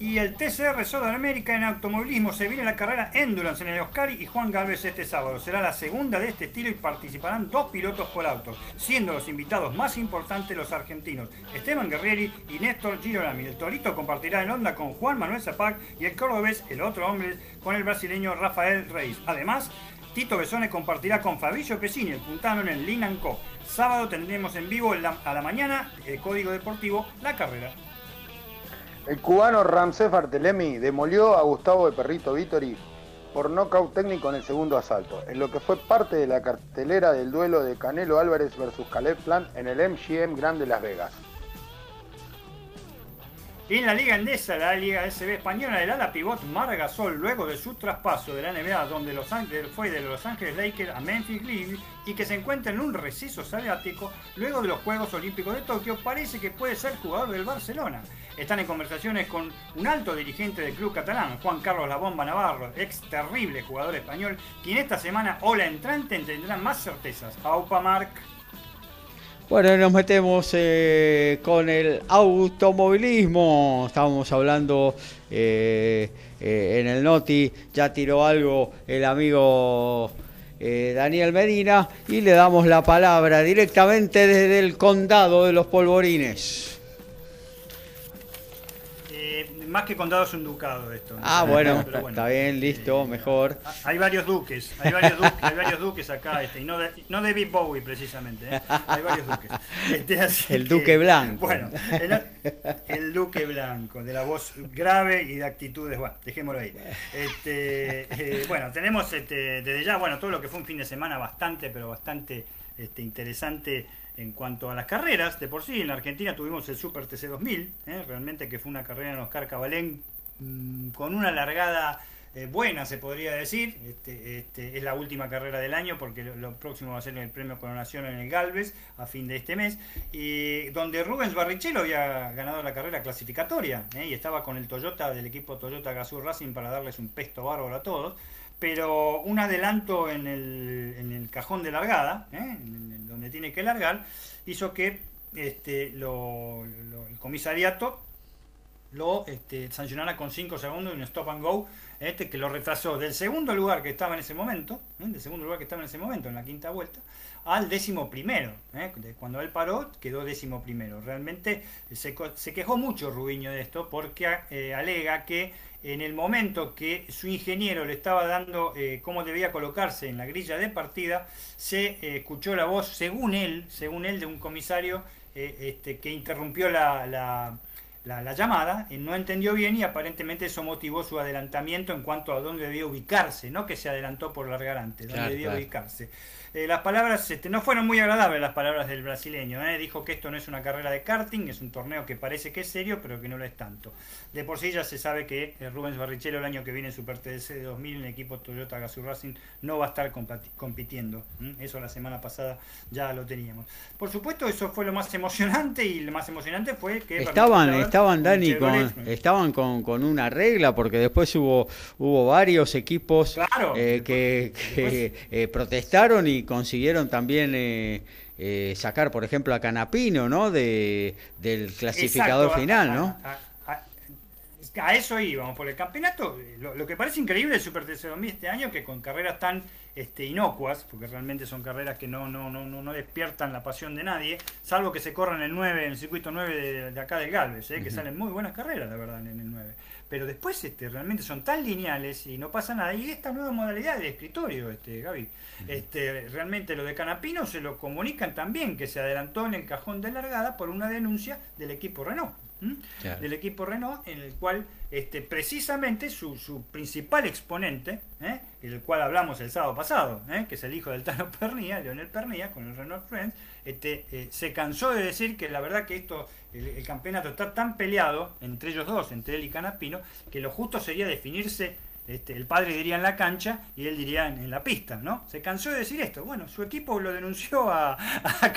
Y el TCR América en automovilismo se viene la carrera Endurance en el Oscari y Juan Galvez este sábado. Será la segunda de este estilo y participarán dos pilotos por auto, siendo los invitados más importantes los argentinos Esteban Guerrieri y Néstor Girolami. El Torito compartirá el onda con Juan Manuel Zapac y el cordobés, el otro hombre, con el brasileño Rafael Reis. Además, Tito Besone compartirá con Fabricio Pesini, el puntano en el Linanco. Sábado tendremos en vivo a la mañana el Código Deportivo La Carrera. El cubano Ramsés Bartelemi demolió a Gustavo de Perrito Vittori por nocaut técnico en el segundo asalto, en lo que fue parte de la cartelera del duelo de Canelo Álvarez versus Caleb Plant en el MGM Grand de Las Vegas. En la Liga Endesa, la Liga SB española, el ala pivot Margasol, luego de su traspaso de la NBA, donde Los fue de Los Ángeles Lakers a Memphis Grizzlies y que se encuentra en un receso sabiático, luego de los Juegos Olímpicos de Tokio, parece que puede ser jugador del Barcelona. Están en conversaciones con un alto dirigente del club catalán, Juan Carlos La Bomba Navarro, ex terrible jugador español, quien esta semana o la entrante tendrá más certezas. Aupa Marc. Bueno, nos metemos eh, con el automovilismo. Estábamos hablando eh, eh, en el Noti, ya tiró algo el amigo Daniel Medina y le damos la palabra directamente desde el condado de los polvorines más que condado es un ducado esto. Ah, bueno, está bien, listo, mejor. Hay varios duques, hay varios duques, hay varios duques acá, este, y no de, no de Big Bowie precisamente, ¿eh? hay varios duques. Este, el duque blanco. Bueno, el, duque blanco, de la voz grave y de actitudes, bueno, dejémoslo ahí. Este, eh, bueno, tenemos este, desde ya, bueno, todo lo que fue un fin de semana bastante, pero bastante este, interesante en cuanto a las carreras, de por sí, en la Argentina tuvimos el Super TC 2000, ¿eh? realmente que fue una carrera en Oscar Cabalén mm, con una largada eh, buena, se podría decir. Este, este, es la última carrera del año porque lo, próximo va a ser el premio Coronación en el Galvez a fin de este mes. Y donde Rubens Barrichello había ganado la carrera clasificatoria ¿eh? y estaba con el Toyota del equipo Toyota Gazoo Racing para darles un pesto bárbaro a todos. Pero un adelanto en el, en cajón de largada, donde tiene que largar, hizo que este, el comisariato lo este, sancionara con 5 segundos y un stop and go, este que lo retrasó del segundo lugar que estaba en ese momento, ¿eh? del segundo lugar que estaba en ese momento, en la quinta vuelta, al décimo primero. ¿eh? Cuando él paró, quedó décimo primero. Realmente se, co- se quejó mucho Rubiño de esto porque eh, alega que en el momento que su ingeniero le estaba dando eh, cómo debía colocarse en la grilla de partida, se eh, escuchó la voz, según él, según él, de un comisario eh, este, que interrumpió la, la- la- la llamada, no entendió bien y aparentemente eso motivó su adelantamiento en cuanto a dónde debía ubicarse, no que se adelantó por largar antes, dónde Claro, debía claro. ubicarse. Eh, las palabras este, no fueron muy agradables las palabras del brasileño. ¿eh? Dijo que esto no es una carrera de karting, es un torneo que parece que es serio, pero que no lo es tanto. De por sí ya se sabe que eh, Rubens Barrichello el año que viene en Super TDC de 2000 en el equipo Toyota Gazoo Racing no va a estar compitiendo. Eso la semana pasada ya lo teníamos. Por supuesto, eso fue lo más emocionante y lo más emocionante fue que Estaban, estaban Dani, con, estaban con, con una regla, porque después hubo, hubo varios equipos Claro, eh, que, que, protestaron y consiguieron también eh, eh, sacar, por ejemplo, a Canapino, ¿no? De, del clasificador Exacto, final, a- ¿no? A, a- a eso íbamos, por el campeonato. Lo, lo que parece increíble del Super TC 2000 este año, que con carreras tan este, inocuas, porque realmente son carreras que no, no, no, no, despiertan la pasión de nadie, salvo que se corran el 9, en el circuito 9 de, de acá del Galvez, eh, que salen muy buenas carreras, la verdad, en el 9. Pero después este, realmente son tan lineales y no pasa nada. Y esta nueva modalidad de escritorio, este, Gaby, este, realmente lo de Canapino se lo comunican también, que se adelantó en el cajón de largada por una denuncia del equipo Renault. Del equipo Renault, en el cual este, precisamente su, su principal exponente, ¿eh? El cual hablamos el sábado pasado, ¿eh? que es el hijo del Tano Pernía, Leonel Pernía, con el Renault Friends, este, eh, se cansó de decir que la verdad que esto, el, campeonato está tan peleado entre ellos dos, entre él y Canapino, que lo justo sería definirse este, el padre diría en la cancha y él diría en, la pista, ¿no? Se cansó de decir esto. Bueno, su equipo lo denunció a,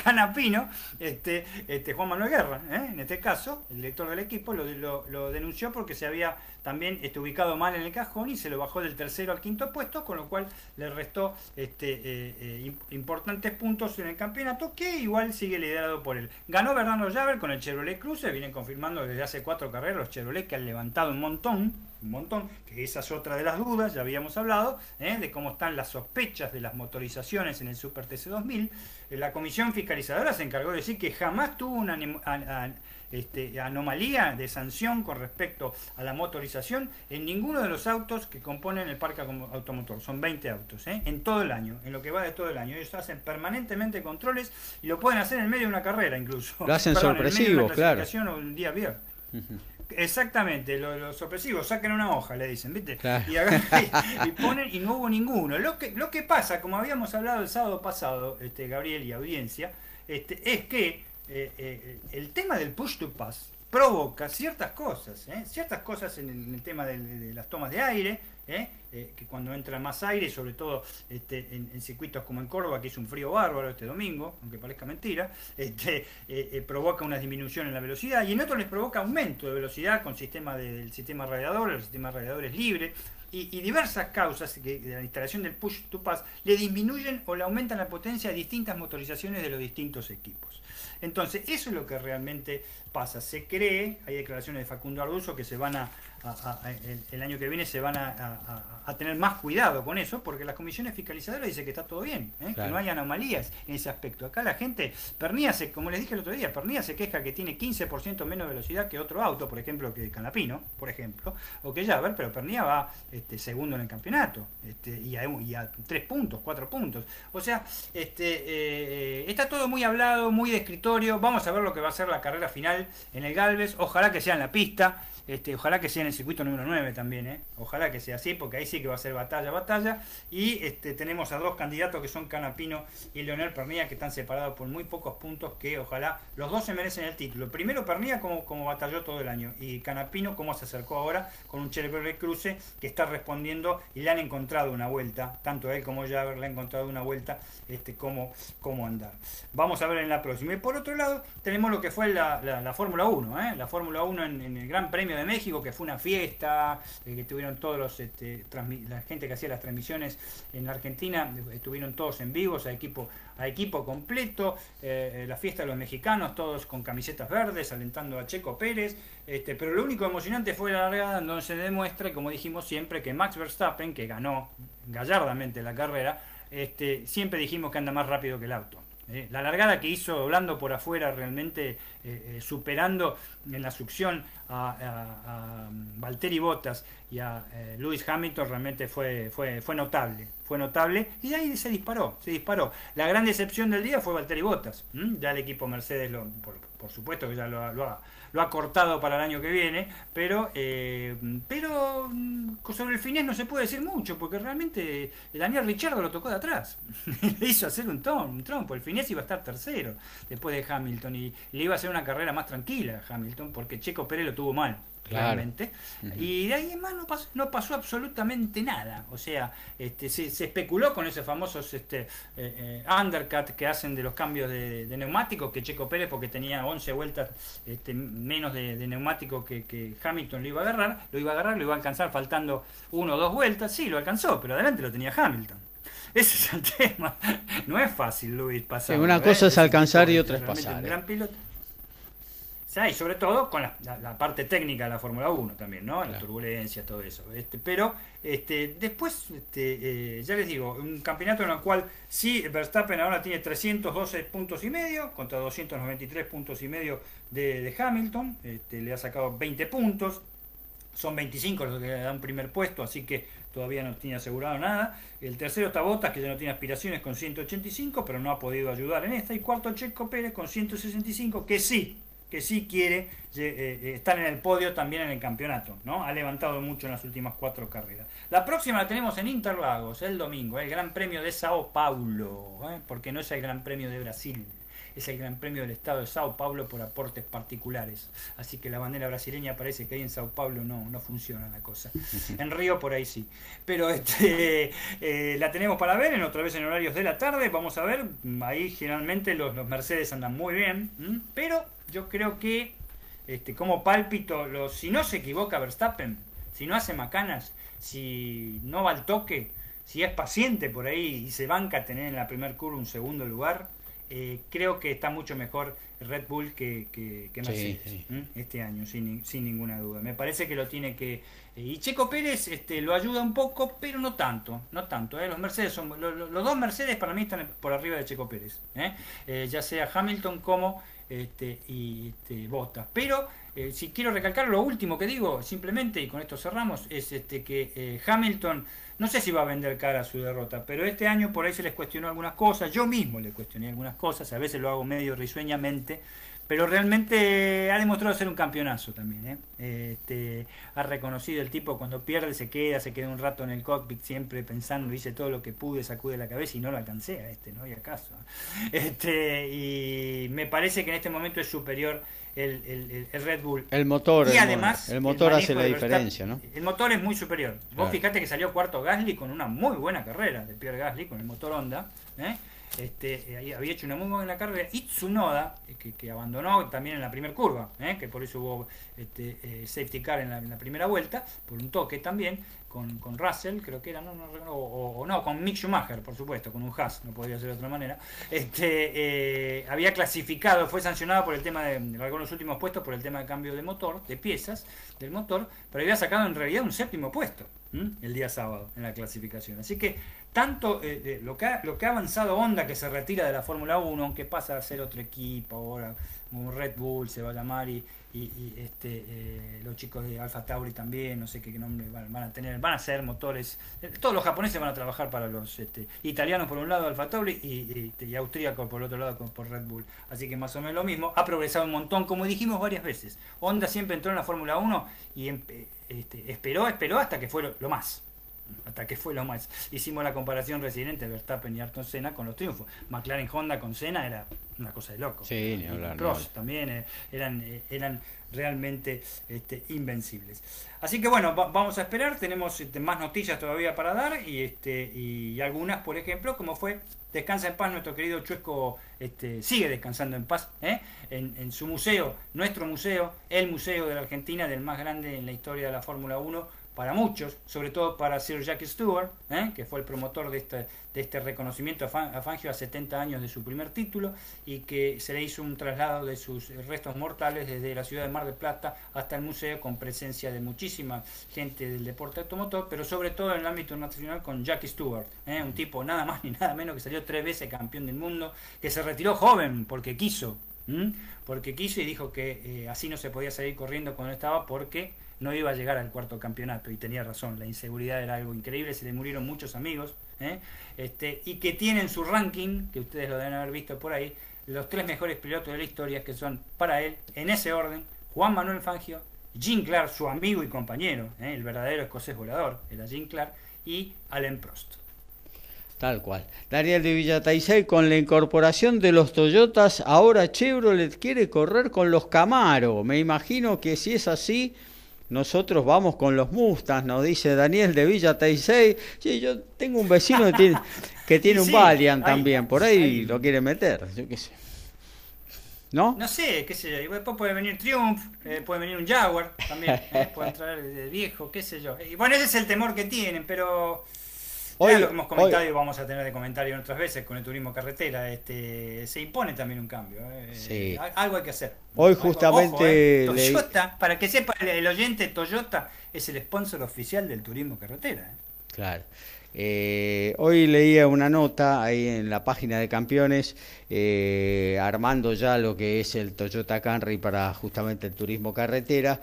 Canapino, este, este, Juan Manuel Guerra, ¿eh? en este caso, el director del equipo, lo- lo denunció porque se había también este, ubicado mal en el cajón y se lo bajó del tercero al quinto puesto, con lo cual le restó este, eh, eh, im- importantes puntos en el campeonato, que igual sigue liderado por él. Ganó Bernardo Llaver con el Chevrolet Cruze, vienen confirmando desde hace cuatro carreras los Chevrolet que han levantado un montón, un montón, que esa es otra de las dudas, ya habíamos hablado, ¿eh? de cómo están las sospechas de las motorizaciones en el Super TC2000. Eh, La comisión fiscalizadora se encargó de decir que jamás tuvo una este, anomalía de sanción con respecto a la motorización en ninguno de los autos que componen el parque automotor. Son 20 autos, ¿eh? en todo el año, en lo que va de todo el año. Ellos hacen permanentemente controles y lo pueden hacer en medio de una carrera incluso. Lo hacen Perdón, en medio de una sorpresivo, claro. o un día viernes. Exactamente, lo, lo sorpresivo, saquen una hoja, le dicen, ¿viste? Claro. Y, agarran y- y ponen y no hubo ninguno. Lo que, lo que pasa, como habíamos hablado el sábado pasado, este, Gabriel y audiencia, este, es que eh, eh, el tema del push to pass provoca ciertas cosas, ¿eh? ciertas cosas en el, tema del- de, las tomas de aire, que cuando entra más aire, sobre todo este, en, circuitos como en Córdoba, que es un frío bárbaro este domingo, aunque parezca mentira, este, provoca una disminución en la velocidad y en otros les provoca aumento de velocidad con sistema de- del sistema radiador, el sistema radiador es libre. Y, y diversas causas que de la instalación del push to pass le disminuyen o le aumentan la potencia a distintas motorizaciones de los distintos equipos. Entonces, eso es lo que realmente pasa. Se cree, hay declaraciones de Facundo Arduzo que se van a, a- a- a- el, el año que viene se van a, a- a tener más cuidado con eso, porque las comisiones fiscalizadoras dicen que está todo bien, ¿eh? que no hay anomalías en ese aspecto. Acá la gente, Pernía, se, como les dije el otro día, Pernía se queja que tiene 15% menos velocidad que otro auto, por ejemplo, que Canapino, por ejemplo, o que Javer, pero Pernía va este, segundo en el campeonato, este, y, a, y a tres puntos, cuatro puntos. O sea, este, eh, está todo muy hablado, muy de escritorio. Vamos a ver lo que va a ser la carrera final en el Galvez. Ojalá que sea en la pista. Este, ojalá que sea en el circuito número 9 también, ¿eh? ojalá que sea así, porque ahí sí que va a ser batalla, batalla. Y este, tenemos a dos candidatos que son Canapino y Leonel Pernilla, que están separados por muy pocos puntos, que ojalá los dos se merecen el título. Primero Pernilla como, como batalló todo el año, y Canapino como se acercó ahora con un Chevrolet Cruze que está respondiendo y le han encontrado una vuelta, tanto él como Javer le han encontrado una vuelta, este, cómo, cómo andar. Vamos a ver en la próxima. Y por otro lado, tenemos lo que fue la Fórmula 1, ¿eh? la Fórmula 1 en, el Gran Premio de México, que fue una fiesta, eh, que tuvieron todos los, este, la gente que hacía las transmisiones en la Argentina, estuvieron todos en vivos, a equipo, a equipo completo, eh, eh, la fiesta de los mexicanos, todos con camisetas verdes, alentando a Checo Pérez, este, pero lo único emocionante fue la largada, en donde se demuestra, como dijimos siempre, que Max Verstappen, que ganó gallardamente la carrera, este, siempre dijimos que anda más rápido que el auto. ¿Eh? La largada que hizo doblando por afuera, realmente eh, eh, superando en la succión a, a, a Valtteri Bottas y a Lewis Hamilton, realmente fue, fue, fue notable. Fue notable y de ahí se disparó, se disparó. La gran decepción del día fue Valtteri Bottas. Ya el equipo Mercedes, lo, por, por supuesto que ya lo, lo ha, lo ha cortado para el año que viene, pero, eh, pero mm, sobre el finés no se puede decir mucho, porque realmente Daniel Ricciardo lo tocó de atrás. le hizo hacer un, tom, un trompo. El finés iba a estar tercero después de Hamilton y le iba a hacer una carrera más tranquila a Hamilton, porque Checo Pérez lo tuvo mal. Claro. Y de ahí en más no pasó, no pasó absolutamente nada. O sea, este, se, se especuló con esos famosos este, eh, eh, undercut que hacen de los cambios de, de neumáticos, que Checo Pérez, porque tenía 11 vueltas este, menos de, de neumático que, que Hamilton lo iba a agarrar, lo iba a agarrar, lo iba a alcanzar faltando uno o dos vueltas. Sí, lo alcanzó, pero adelante lo tenía Hamilton. Ese es el tema. No es fácil, Luis, pasar. Sí, una cosa es alcanzar y otra es pasar, Un eh. gran piloto. Sí, y sobre todo con la, la- la parte técnica de la Fórmula 1 también, ¿no? La Claro. turbulencia, todo eso. Este, pero este, después, este, eh, ya les digo, un campeonato en el cual sí, Verstappen ahora tiene 312 puntos y medio contra 293 puntos y medio de, de Hamilton. Este, le ha sacado 20 puntos. Son 25 los que le dan primer puesto, así que todavía no tiene asegurado nada. El tercero está Bottas, que ya no tiene aspiraciones con 185, pero no ha podido ayudar en esta. Y cuarto Checo Pérez con 165, que sí, que sí quiere eh, eh, estar en el podio también en el campeonato, ¿no? Ha levantado mucho en las últimas cuatro carreras. La próxima la tenemos en Interlagos, el domingo, el Gran Premio de Sao Paulo, ¿eh? porque no es el Gran Premio de Brasil. Es el Gran Premio del Estado de Sao Paulo por aportes particulares. Así que la bandera brasileña parece que ahí en Sao Paulo no, no funciona la cosa. En Río por ahí sí. Pero este, eh, la tenemos para ver, en otra vez en horarios de la tarde. Vamos a ver, ahí generalmente los, los Mercedes andan muy bien. ¿m? Pero yo creo que, este, como pálpito, los, si no se equivoca Verstappen, si no hace macanas, si no va al toque, si es paciente por ahí y se banca a tener en la primer curva un segundo lugar, eh, creo que está mucho mejor Red Bull que, que, Mercedes este año, sin, sin ninguna duda. Me parece que lo tiene que... eh, Y Checo Pérez este, lo ayuda un poco, pero no tanto, no tanto. ¿eh? Los Mercedes son, lo- lo- los dos Mercedes para mí están por arriba de Checo Pérez. Eh, ya sea Hamilton como este, y este, Bottas. Pero eh, si quiero recalcar lo último que digo, simplemente, y con esto cerramos, es este que eh, Hamilton, no sé si va a vender cara a su derrota, pero este año por ahí se les cuestionó algunas cosas, yo mismo le cuestioné algunas cosas, a veces lo hago medio risueñamente, pero realmente ha demostrado ser un campeonazo también. ¿eh? Este, ha reconocido el tipo cuando pierde se queda, se queda un rato en el cockpit siempre pensando, hice todo lo que pude, sacude la cabeza y no lo alcancé a este, no hay acaso. Este, y me parece que en este momento es superior el, el- el- Red Bull. El motor, y además el motor hace la diferencia, ¿no? El motor es muy superior. Vos Claro. fijate que salió cuarto Gasly con una muy buena carrera de Pierre Gasly con el motor Honda. ¿eh? Este, eh, había hecho una muy buena carrera. Y Tsunoda, eh, que, que abandonó también en la primera curva, ¿eh? que por eso hubo este, eh, safety car en la, en la primera vuelta, por un toque también, con, con Russell, creo que era, no, no, o, o- no, con Mick Schumacher, por supuesto, con un Haas, no podría ser de otra manera. Este, eh, había clasificado, fue sancionado por el tema de, largó los últimos puestos por el tema de cambio de motor, de piezas del motor, pero había sacado en realidad un séptimo puesto el día sábado en la clasificación. Así que tanto eh, eh, lo, que ha, lo que ha avanzado Honda, que se retira de la Fórmula 1, aunque pasa a ser otro equipo ahora, como Red Bull se va a llamar, y, y- este, eh, los chicos de Alfa Tauri también, no sé qué nombre van, a tener, van a ser motores, eh, todos los japoneses van a trabajar para los este, italianos por un lado, Alfa Tauri, y, y, y austríacos por el otro lado por Red Bull. Así que más o menos lo mismo, ha progresado un montón, como dijimos varias veces. Honda siempre entró en la Fórmula 1 y empe- este, esperó, esperó hasta que fue lo más hasta que fue lo más. Hicimos la comparación reciente de Verstappen y Ayrton Senna con los triunfos. McLaren Honda con Senna era una cosa de loco. Sí, ni hablar, Prost hablar. también eh, eran, eh, eran realmente este, invencibles. Así que bueno, va- vamos a esperar, tenemos este, más noticias todavía para dar y, este, y algunas, por ejemplo, como fue Descansa en paz nuestro querido Chuesco, este, sigue descansando en paz ¿eh? en, en su museo, nuestro museo, el museo de la Argentina, del más grande en la historia de la Fórmula 1, para muchos, sobre todo para Sir Jackie Stewart, ¿eh? que fue el promotor de este, de este reconocimiento a, Fan- a Fangio a 70 años de su primer título y que se le hizo un traslado de sus restos mortales desde la ciudad de Mar del Plata hasta el museo con presencia de muchísima gente del deporte automotor, pero sobre todo en el ámbito nacional con Jackie Stewart, ¿eh? un tipo nada más ni nada menos que salió tres veces campeón del mundo, que se retiró joven porque quiso, porque quiso y dijo que eh, así no se podía seguir corriendo cuando estaba porque no iba a llegar al cuarto campeonato y tenía razón, la inseguridad era algo increíble, se le murieron muchos amigos, ¿eh? este, y que tienen su ranking, que ustedes lo deben haber visto por ahí, los tres mejores pilotos de la historia, que son para él, en ese orden, Juan Manuel Fangio, Jim Clark, su amigo y compañero, ¿eh? el verdadero escocés volador, era Jim Clark, y Alain Prost. Tal cual. Daniel de Villataisei, con la incorporación de los Toyotas, ahora Chevrolet quiere correr con los Camaro. Me imagino que si es así, nosotros vamos con los Mustangs, nos dice Daniel de Villataisei. Sí, yo tengo un vecino que tiene, que tiene un Valiant hay- también, por ahí hay- lo quiere meter, yo qué sé. ¿No? No sé, qué sé yo, y después puede venir Triumph, eh, puede venir un Jaguar también, eh, pueden traer de viejo, qué sé yo. Y bueno, ese es el temor que tienen, pero Hoy- Hoy, lo que hemos comentado hoy- y vamos a tener de comentario en otras veces con el turismo carretera, este se impone también un cambio. eh. Sí. Al- Algo hay que hacer. Hoy justamente ojo, eh. Toyota, para que sepa el, el oyente, Toyota es el sponsor oficial del turismo carretera. eh. Claro. Eh, hoy leía una nota ahí en la página de campeones eh, armando ya lo que es el Toyota Camry para justamente el turismo carretera.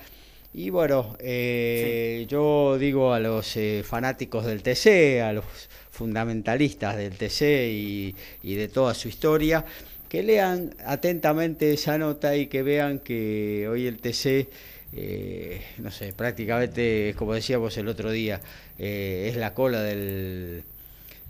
Y bueno, eh, yo digo a los eh, fanáticos del TC, a los fundamentalistas del TC y, y de toda su historia, que lean atentamente esa nota y que vean que hoy el TC eh, no sé, prácticamente, como decíamos el otro día, eh, es la cola del,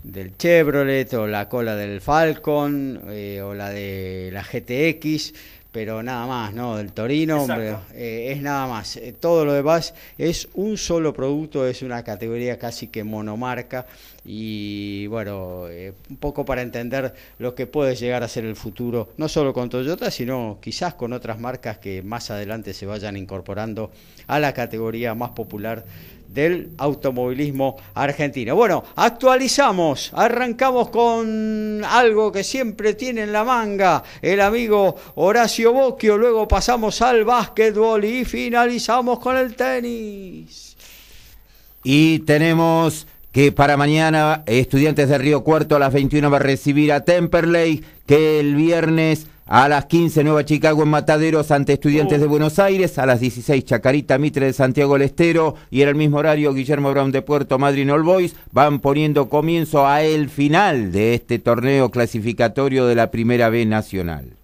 del Chevrolet o la cola del Falcon eh, o la de la GTX, pero nada más, ¿no? Del Torino, hombre, eh, es nada más. Eh, todo lo demás es un solo producto, es una categoría casi que monomarca y bueno, eh, un poco para entender lo que puede llegar a ser el futuro, no solo con Toyota, sino quizás con otras marcas que más adelante se vayan incorporando a la categoría más popular del automovilismo argentino. Bueno, actualizamos, arrancamos con algo que siempre tiene en la manga el amigo Horacio Bocchio, luego pasamos al básquetbol y finalizamos con el tenis. Y tenemos que para mañana Estudiantes de Río Cuarto a las 21 va a recibir a Temperley, que el viernes a las 15 Nueva Chicago en Mataderos ante Estudiantes de Buenos Aires, a las 16 Chacarita Mitre de Santiago del Estero y en el mismo horario Guillermo Brown de Puerto Madryn All Boys van poniendo comienzo a el final de este torneo clasificatorio de la Primera B Nacional.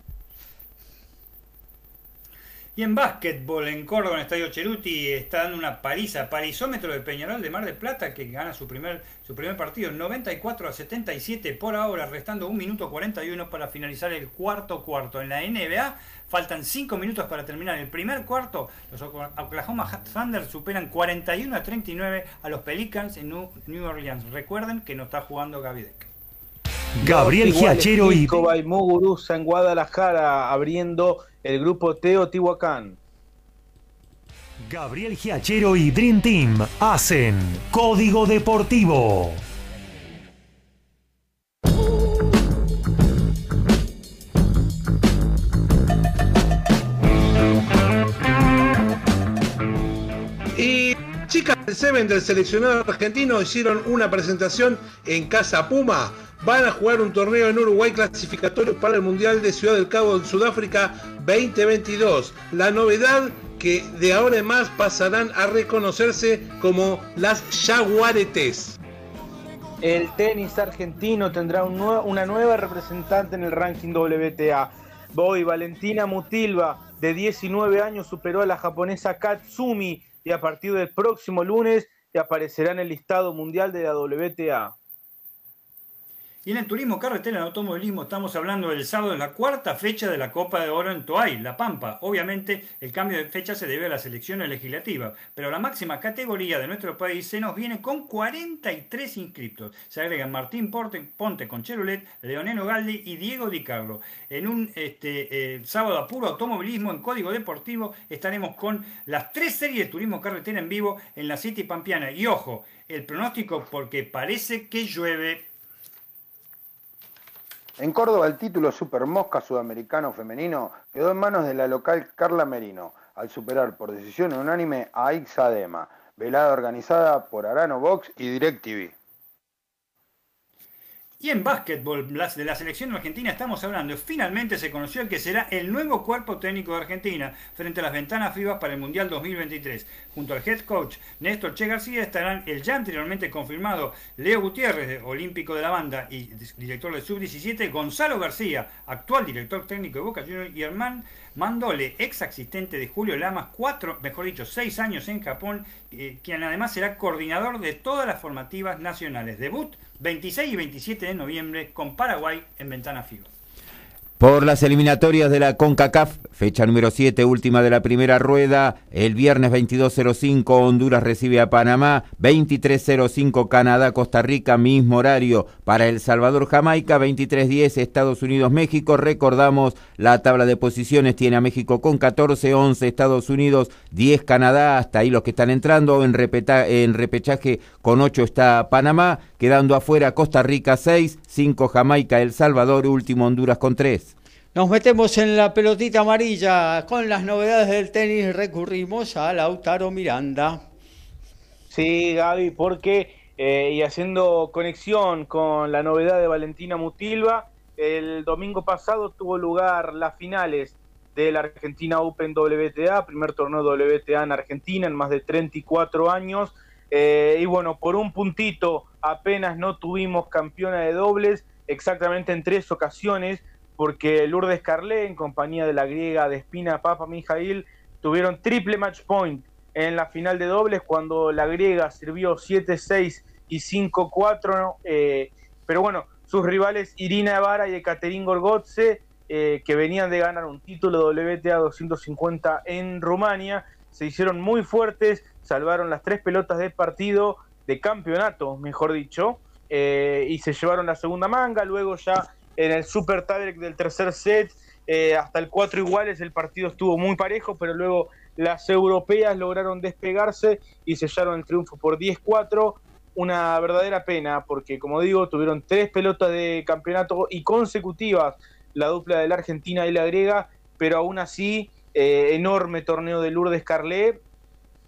Y en básquetbol, en Córdoba, en Estadio Cheruti, está dando una paliza, palizómetro de Peñarol de Mar del Plata, que gana su primer, su primer partido, 94 a 77 por ahora, restando 1 minuto 41 para finalizar el cuarto cuarto. En la NBA faltan 5 minutos para terminar el primer cuarto. Los Oklahoma Thunder superan 41 a 39 a los Pelicans en New New Orleans. Recuerden que no está jugando Gavidec. Gabriel Giachero y Muguruza en Guadalajara abriendo el grupo Teotihuacán. Gabriel Giachero y Dream Team hacen Código Deportivo. Y chicas del Seven del seleccionado argentino hicieron una presentación en Casa Puma. Van a jugar un torneo en Uruguay clasificatorio para el Mundial de Ciudad del Cabo en Sudáfrica 2022. La novedad que de ahora en más pasarán a reconocerse como las Jaguaretes. El tenis argentino tendrá una nueva representante en el ranking WTA. Boy Valentina Mutilva, de 19 años, superó a la japonesa Katsumi y a partir del próximo lunes aparecerá en el listado mundial de la WTA. Y en el turismo carretera, en automovilismo, estamos hablando del sábado, la cuarta fecha de la Copa de Oro en Toay, La Pampa. Obviamente, el cambio de fecha se debe a las elecciones legislativas, pero la máxima categoría de nuestro país se nos viene con 43 inscriptos. Se agregan Martín Ponte con Cherulet, Leonel Galdi y Diego Di Carlo. En un este, eh, sábado a puro automovilismo en Código Deportivo estaremos con las tres series de turismo carretera en vivo en la City Pampiana. Y ojo, el pronóstico porque parece que llueve en Córdoba el título Super Mosca Sudamericano Femenino quedó en manos de la local Carla Merino, al superar por decisión unánime a Ixadema, velada organizada por Arano Box y DirecTV. Y en básquetbol de la selección argentina estamos hablando, finalmente se conoció el que será el nuevo cuerpo técnico de Argentina frente a las ventanas FIBA para el Mundial 2023. Junto al head coach Néstor Che García estarán el ya anteriormente confirmado Leo Gutiérrez, olímpico de la banda y director del Sub-17, Gonzalo García, actual director técnico de Boca Juniors, y Hermán Mandole, ex asistente de Julio Lamas, cuatro, mejor dicho, seis años en Japón, eh, quien además será coordinador de todas las formativas nacionales. Debut 26 y 27 de noviembre con Paraguay en Ventana FIBA. Por las eliminatorias de la CONCACAF, fecha número 7, última de la primera rueda, el viernes 22.05 Honduras recibe a Panamá, 23.05 Canadá, Costa Rica, mismo horario para El Salvador, Jamaica, 23.10 Estados Unidos, México. Recordamos, la tabla de posiciones tiene a México con 14, 11 Estados Unidos, 10 Canadá, hasta ahí los que están entrando, en, en repechaje con 8 está Panamá, quedando afuera Costa Rica 6, 5 Jamaica, El Salvador, último Honduras con 3. Nos metemos en la pelotita amarilla. Con las novedades del tenis recurrimos a Lautaro Miranda. Sí, Gaby, porque, eh, y haciendo conexión con la novedad de Valentina Mutilva, el domingo pasado tuvo lugar las finales de la Argentina Open WTA, primer torneo WTA en Argentina en más de 34 años. Eh, y bueno, por un puntito apenas no tuvimos campeona de dobles, exactamente en tres ocasiones porque Lourdes Carlé, en compañía de la griega de Espina Papa Mijail, tuvieron triple match point en la final de dobles cuando la griega sirvió 7-6 y 5-4. Eh, pero bueno, sus rivales Irina Evara y Ekaterin Gorgotze, eh, que venían de ganar un título WTA 250 en Rumania, se hicieron muy fuertes, salvaron las tres pelotas del partido, de campeonato, mejor dicho, eh, y se llevaron la segunda manga. Luego ya en el Super Tiebreak del tercer set, eh, hasta el 4 iguales, el partido estuvo muy parejo, pero luego las europeas lograron despegarse y sellaron el triunfo por 10-4. Una verdadera pena, porque como digo, tuvieron tres pelotas de campeonato y consecutivas la dupla de la Argentina y la griega, pero aún así, eh, enorme torneo de Lourdes Carlet,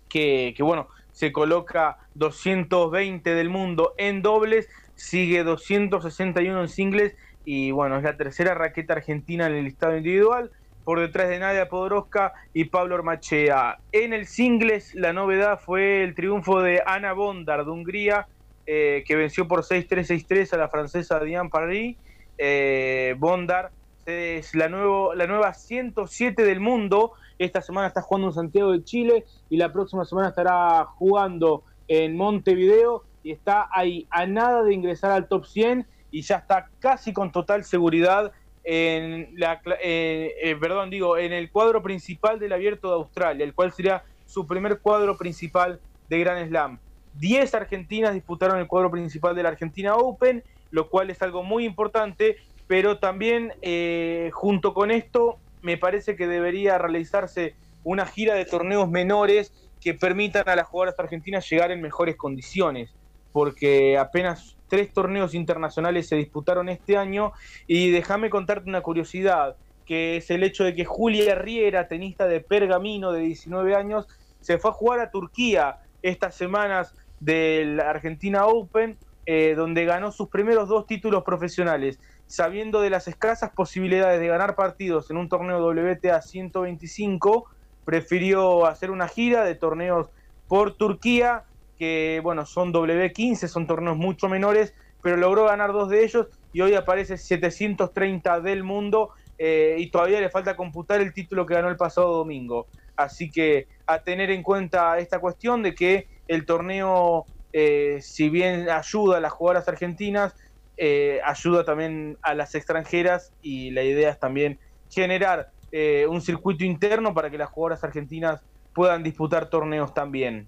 que, bueno, se coloca 220 del mundo en dobles, sigue 261 en singles y bueno, es la tercera raqueta argentina en el listado individual, por detrás de Nadia Podoroska y Pablo Ormachea. En el singles, la novedad fue el triunfo de Ana Bondar de Hungría, eh, que venció por 6-3-6-3 a la francesa Diane Paris. Eh, Bondar es la, nuevo, la nueva 107 del mundo. Esta semana está jugando en Santiago de Chile y la próxima semana estará jugando en Montevideo y está ahí a nada de ingresar al top 100 y ya está casi con total seguridad en la eh, eh, perdón digo en el cuadro principal del Abierto de Australia, el cual sería su primer cuadro principal de Grand Slam. Diez argentinas disputaron el cuadro principal de la Argentina Open, lo cual es algo muy importante, pero también eh, junto con esto me parece que debería realizarse una gira de torneos menores que permitan a las jugadoras argentinas llegar en mejores condiciones, porque apenas tres torneos internacionales se disputaron este año y déjame contarte una curiosidad, que es el hecho de que Julia Riera, tenista de Pergamino de 19 años, se fue a jugar a Turquía estas semanas del Argentina Open, eh, donde ganó sus primeros dos títulos profesionales, sabiendo de las escasas posibilidades de ganar partidos en un torneo WTA 125, prefirió hacer una gira de torneos por Turquía que bueno, son W15, son torneos mucho menores, pero logró ganar dos de ellos y hoy aparece 730 del mundo eh, y todavía le falta computar el título que ganó el pasado domingo. Así que a tener en cuenta esta cuestión de que el torneo, eh, si bien ayuda a las jugadoras argentinas, eh, ayuda también a las extranjeras y la idea es también generar eh, un circuito interno para que las jugadoras argentinas puedan disputar torneos también.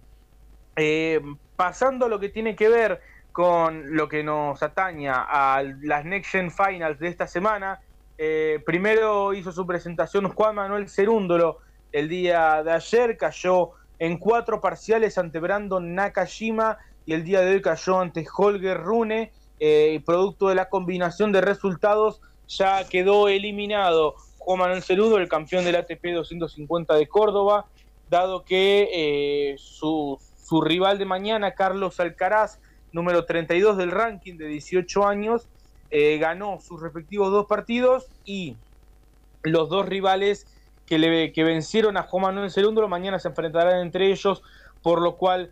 Eh, pasando a lo que tiene que ver con lo que nos ataña a las Next Gen Finals de esta semana, primero hizo su presentación Juan Manuel Cerúndolo el día de ayer, cayó en cuatro parciales ante Brandon Nakajima y el día de hoy cayó ante Holger Rune. Eh, producto de la combinación de resultados, ya quedó eliminado Juan Manuel Cerudo, el campeón del ATP 250 de Córdoba, dado que eh, su, su, rival de mañana, Carlos Alcaraz, número 32 del ranking de 18 años, eh, ganó sus respectivos dos partidos y los dos rivales que, le, que vencieron a Juan Manuel Cerudo mañana se enfrentarán entre ellos, por lo cual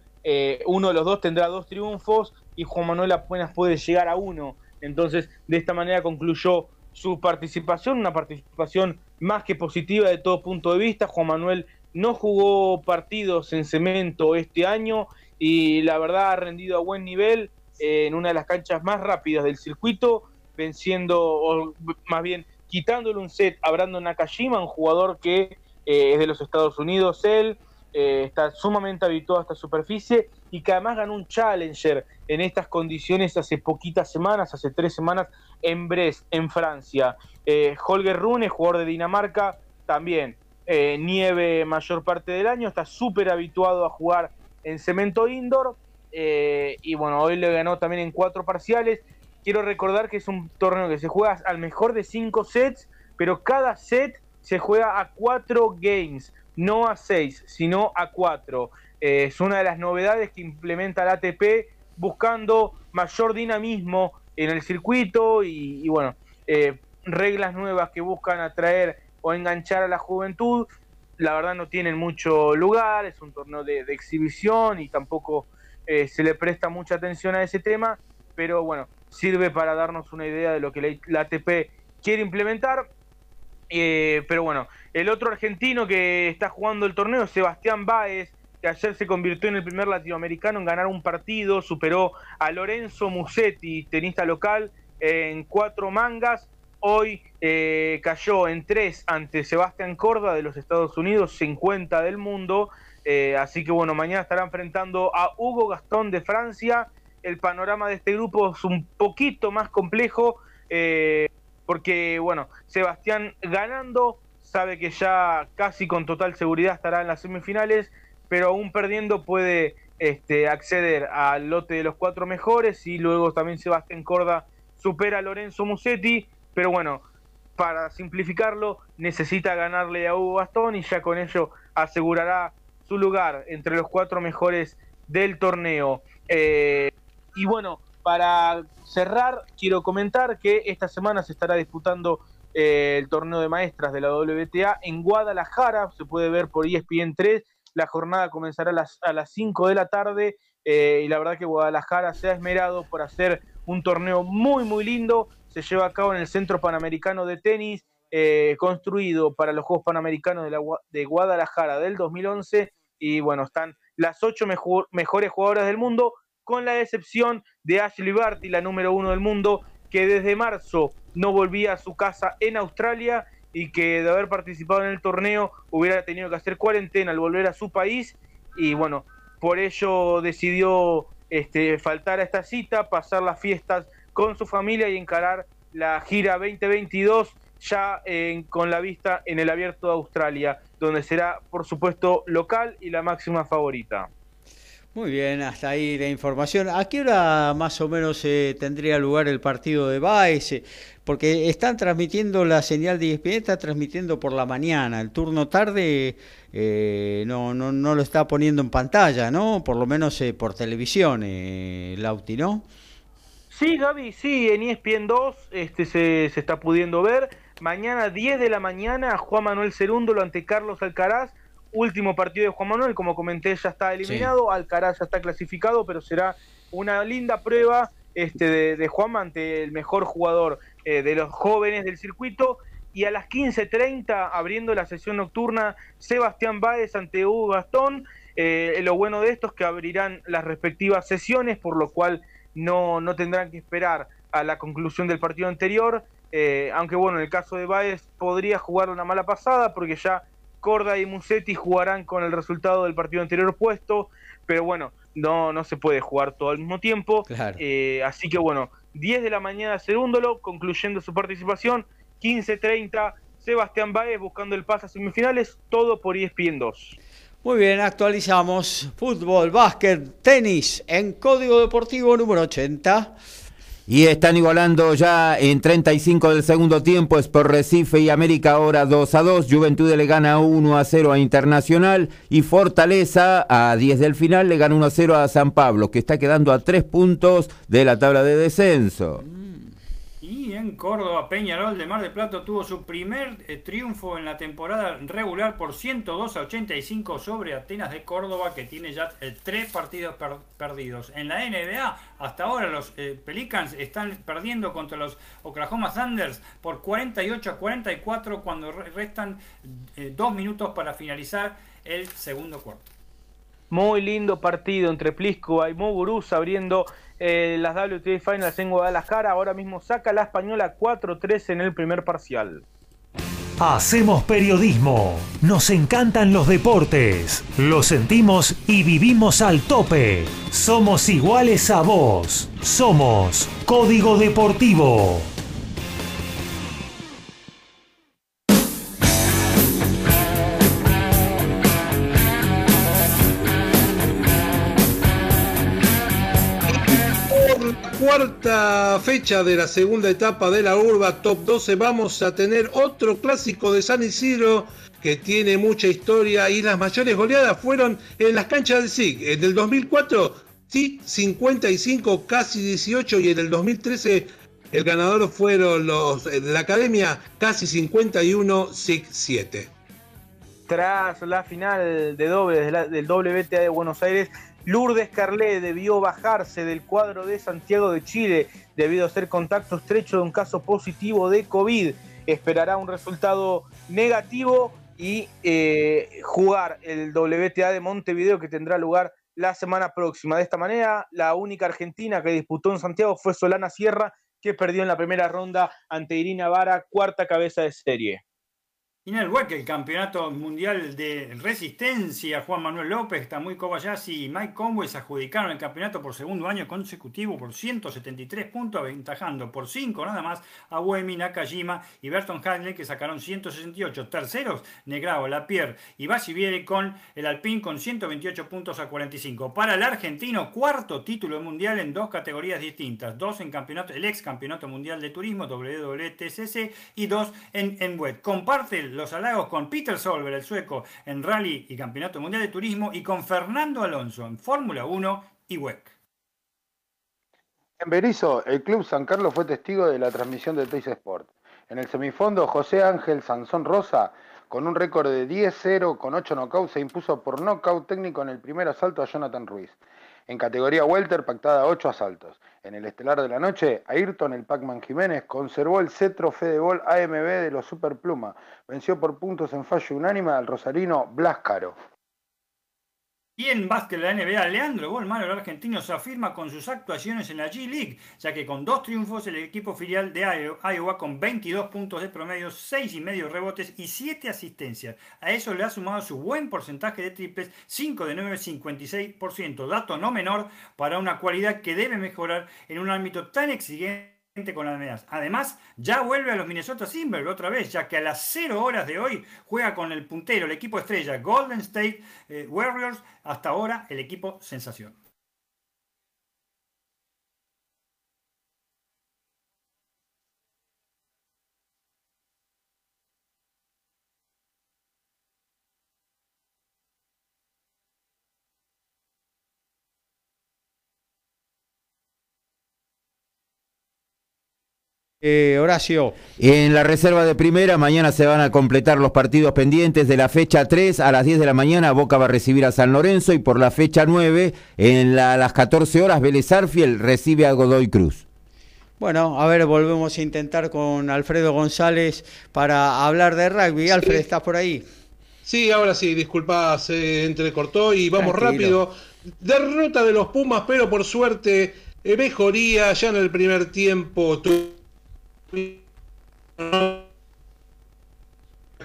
uno de los dos tendrá dos triunfos y Juan Manuel apenas puede llegar a uno. Entonces, de esta manera concluyó su participación, una participación más que positiva de todo punto de vista. Juan Manuel no jugó partidos en cemento este año y la verdad ha rendido a buen nivel en una de las canchas más rápidas del circuito, venciendo, o más bien quitándole un set a Brandon Nakajima, un jugador que eh, es de los Estados Unidos, él eh, está sumamente habituado a esta superficie y que además ganó un Challenger en estas condiciones hace poquitas semanas, hace tres semanas, en Brest, en Francia. Eh, Holger Rune, jugador de Dinamarca, también eh, nieve mayor parte del año, está súper habituado a jugar en cemento indoor y bueno, hoy le ganó también en cuatro parciales. Quiero recordar que es un torneo que se juega al mejor de cinco sets, pero cada set se juega a cuatro games, no a seis, sino a cuatro. Eh, es una de las novedades que implementa la ATP buscando mayor dinamismo en el circuito y, bueno, eh, reglas nuevas que buscan atraer o enganchar a la juventud. La verdad no tienen mucho lugar, es un torneo de, exhibición y tampoco eh, se le presta mucha atención a ese tema, pero bueno, sirve para darnos una idea de lo que la, ATP quiere implementar. pero bueno, el otro argentino que está jugando el torneo, Sebastián Báez, que ayer se convirtió en el primer latinoamericano en ganar un partido, superó a Lorenzo Musetti, tenista local, en cuatro mangas. Hoy eh, cayó en tres ante Sebastián Corda de los Estados Unidos, 50 del mundo. Eh, así que bueno, mañana estará enfrentando a Hugo Gastón de Francia. El panorama de este grupo es un poquito más complejo, eh, porque bueno, Sebastián ganando, sabe que ya casi con total seguridad estará en las semifinales pero aún perdiendo puede este, acceder al lote de los cuatro mejores y luego también Sebastián Corda supera a Lorenzo Musetti, pero bueno, para simplificarlo, necesita ganarle a Hugo Gastón y ya con ello asegurará su lugar entre los cuatro mejores del torneo. Eh, y bueno, para cerrar, quiero comentar que esta semana se estará disputando eh, el torneo de maestras de la WTA en Guadalajara, se puede ver por ESPN 3 la jornada comenzará a las, a las 5 de la tarde eh, y la verdad que Guadalajara se ha esmerado por hacer un torneo muy, muy lindo. Se lleva a cabo en el Centro Panamericano de Tenis, eh, construido para los Juegos Panamericanos de, la, de, Guadalajara del 2011. Y bueno, están las ocho mejores jugadoras del mundo, con la excepción de Ashley Barty, la número uno del mundo, que desde marzo no volvía a su casa en Australia y que de haber participado en el torneo hubiera tenido que hacer cuarentena al volver a su país y bueno, por ello decidió este, faltar a esta cita, pasar las fiestas con su familia y encarar la gira 2022 ya con la vista en el abierto de Australia, donde será por supuesto local y la máxima favorita. Muy bien, hasta ahí la información. ¿A qué hora más o menos eh, tendría lugar el partido de Baez? Porque están transmitiendo la señal de ESPN, está transmitiendo por la mañana. El turno tarde eh, no, no, no lo está poniendo en pantalla, ¿no? Por lo menos eh, por televisión, Lauti, ¿no? Sí, Gaby, sí, en ESPN 2 este, se, se está pudiendo ver. Mañana 10 de la mañana, Juan Manuel Cerúndolo ante Carlos Alcaraz Último partido de Juan Manuel, como comenté, ya está eliminado, Alcaraz ya está clasificado, pero será una linda prueba este, de, Juan ante el mejor jugador eh, de los jóvenes del circuito. Y a las 15.30, abriendo la sesión nocturna, Sebastián Báez ante Hugo Gastón. Eh, lo bueno de esto es que abrirán las respectivas sesiones, por lo cual no, no tendrán que esperar a la conclusión del partido anterior, eh, aunque bueno, en el caso de Baez podría jugar una mala pasada porque ya Corda y Musetti jugarán con el resultado del partido anterior puesto, pero bueno, no, no se puede jugar todo al mismo tiempo. Eh, así que bueno, 10 de la mañana Cerúndolo, concluyendo su participación, 15.30 Sebastián Baez buscando el pase a semifinales, todo por ESPN 2. Muy bien, actualizamos fútbol, básquet, tenis en Código Deportivo número 80. Y están igualando ya en 35 del segundo tiempo, es por Recife y América ahora 2 a 2. Juventud le gana 1 a 0 a Internacional y Fortaleza a 10 del final le gana 1 a 0 a San Pablo, que está quedando a 3 puntos de la tabla de descenso. En Córdoba, Peñarol de Mar de Plata tuvo su primer eh, triunfo en la temporada regular por 102 a 85 sobre Atenas de Córdoba, que tiene ya eh, tres partidos perdidos. En la NBA, hasta ahora los eh, Pelicans están perdiendo contra los Oklahoma Thunders por 48 a 44 cuando restan dos minutos para finalizar el segundo cuarto. Muy lindo partido entre Pliskova y Muguruza abriendo eh, las WTA Finals en Guadalajara. Ahora mismo saca la española 4-3 en el primer parcial. Hacemos periodismo. Nos encantan los deportes. Lo sentimos y vivimos al tope. Somos iguales a vos. Somos Código Deportivo. Cuarta fecha de la segunda etapa de la Urba Top 12 vamos a tener otro clásico de San Isidro que tiene mucha historia y las mayores goleadas fueron en las canchas del SIG. En el 2004, sí, 55, casi 18 y en el 2013 el ganador fueron los de la Academia, casi 51, SIG 7. Tras la final de doble del WTA de Buenos Aires, Lourdes Carlet debió bajarse del cuadro de Santiago de Chile debido a ser contacto estrecho de un caso positivo de COVID. Esperará un resultado negativo y eh, jugar el WTA de Montevideo que tendrá lugar la semana próxima. De esta manera, la única argentina que disputó en Santiago fue Solana Sierra, que perdió en la primera ronda ante Irina Vara, cuarta cabeza de serie. En el el campeonato mundial de resistencia, Juan Manuel López, Tamuy Kobayashi y Mike Conway se adjudicaron el campeonato por segundo año consecutivo por 173 puntos, aventajando por 5 nada más a Uemi, Nakajima y Berton Hadley, que sacaron 168. Terceros, Negrao, Lapierre y Basiviere con el Alpine con 128 puntos a 45. Para el argentino, cuarto título mundial en dos categorías distintas. Dos en campeonato, el ex campeonato mundial de turismo, WWTCC, y dos en, en WEC. Comparte los halagos con Peter Solver, el sueco, en Rally y Campeonato Mundial de Turismo, y con Fernando Alonso en Fórmula 1 y WEC. En Berizo, el Club San Carlos fue testigo de la transmisión de Teis Sport. En el semifondo, José Ángel Sansón Rosa, con un récord de 10-0 con 8 knockouts, se impuso por knockout técnico en el primer asalto a Jonathan Ruiz. En categoría welter, pactada 8 asaltos. En el estelar de la noche, Ayrton el Pacman Jiménez conservó el cetro Fedebol AMB de los Superpluma. Venció por puntos en fallo unánime al rosarino Blas Caro. Y en básquet de la NBA, Leandro Golmaro, el argentino, se afirma con sus actuaciones en la G-League, ya que con dos triunfos el equipo filial de Iowa con 22 puntos de promedio, 6 y medio rebotes y 7 asistencias. A eso le ha sumado su buen porcentaje de triples, 5 de 9, 56%, dato no menor para una cualidad que debe mejorar en un ámbito tan exigente con las Además, ya vuelve a los Minnesota Timberwolves otra vez, ya que a las 0 horas de hoy juega con el puntero, el equipo estrella Golden State eh, Warriors, hasta ahora el equipo sensación. Eh, Horacio. En la reserva de primera, mañana se van a completar los partidos pendientes de la fecha 3 a las 10 de la mañana. Boca va a recibir a San Lorenzo y por la fecha 9, en las 14 horas, Vélez Arfiel recibe a Godoy Cruz. Bueno, a ver, volvemos a intentar con Alfredo González para hablar de rugby. Alfred, ¿estás por ahí? Sí, ahora sí, disculpa, se entrecortó y vamos rápido. Derrota de los Pumas, pero por suerte eh, mejoría ya en el primer tiempo.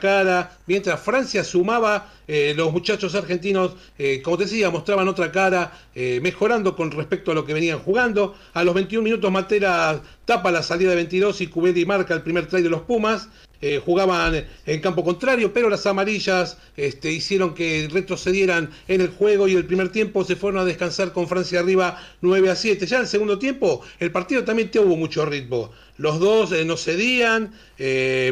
Cara, mientras Francia sumaba, eh, los muchachos argentinos, eh, como te decía, mostraban otra cara, eh, mejorando con respecto a lo que venían jugando. A los 21 minutos Matera tapa la salida de 22 y Cubedi marca el primer try de los Pumas. jugaban en campo contrario, pero las amarillas este, hicieron que retrocedieran en el juego y el primer tiempo se fueron a descansar con Francia arriba 9 a 7. Ya en el segundo tiempo el partido también tuvo mucho ritmo. Los dos no cedían,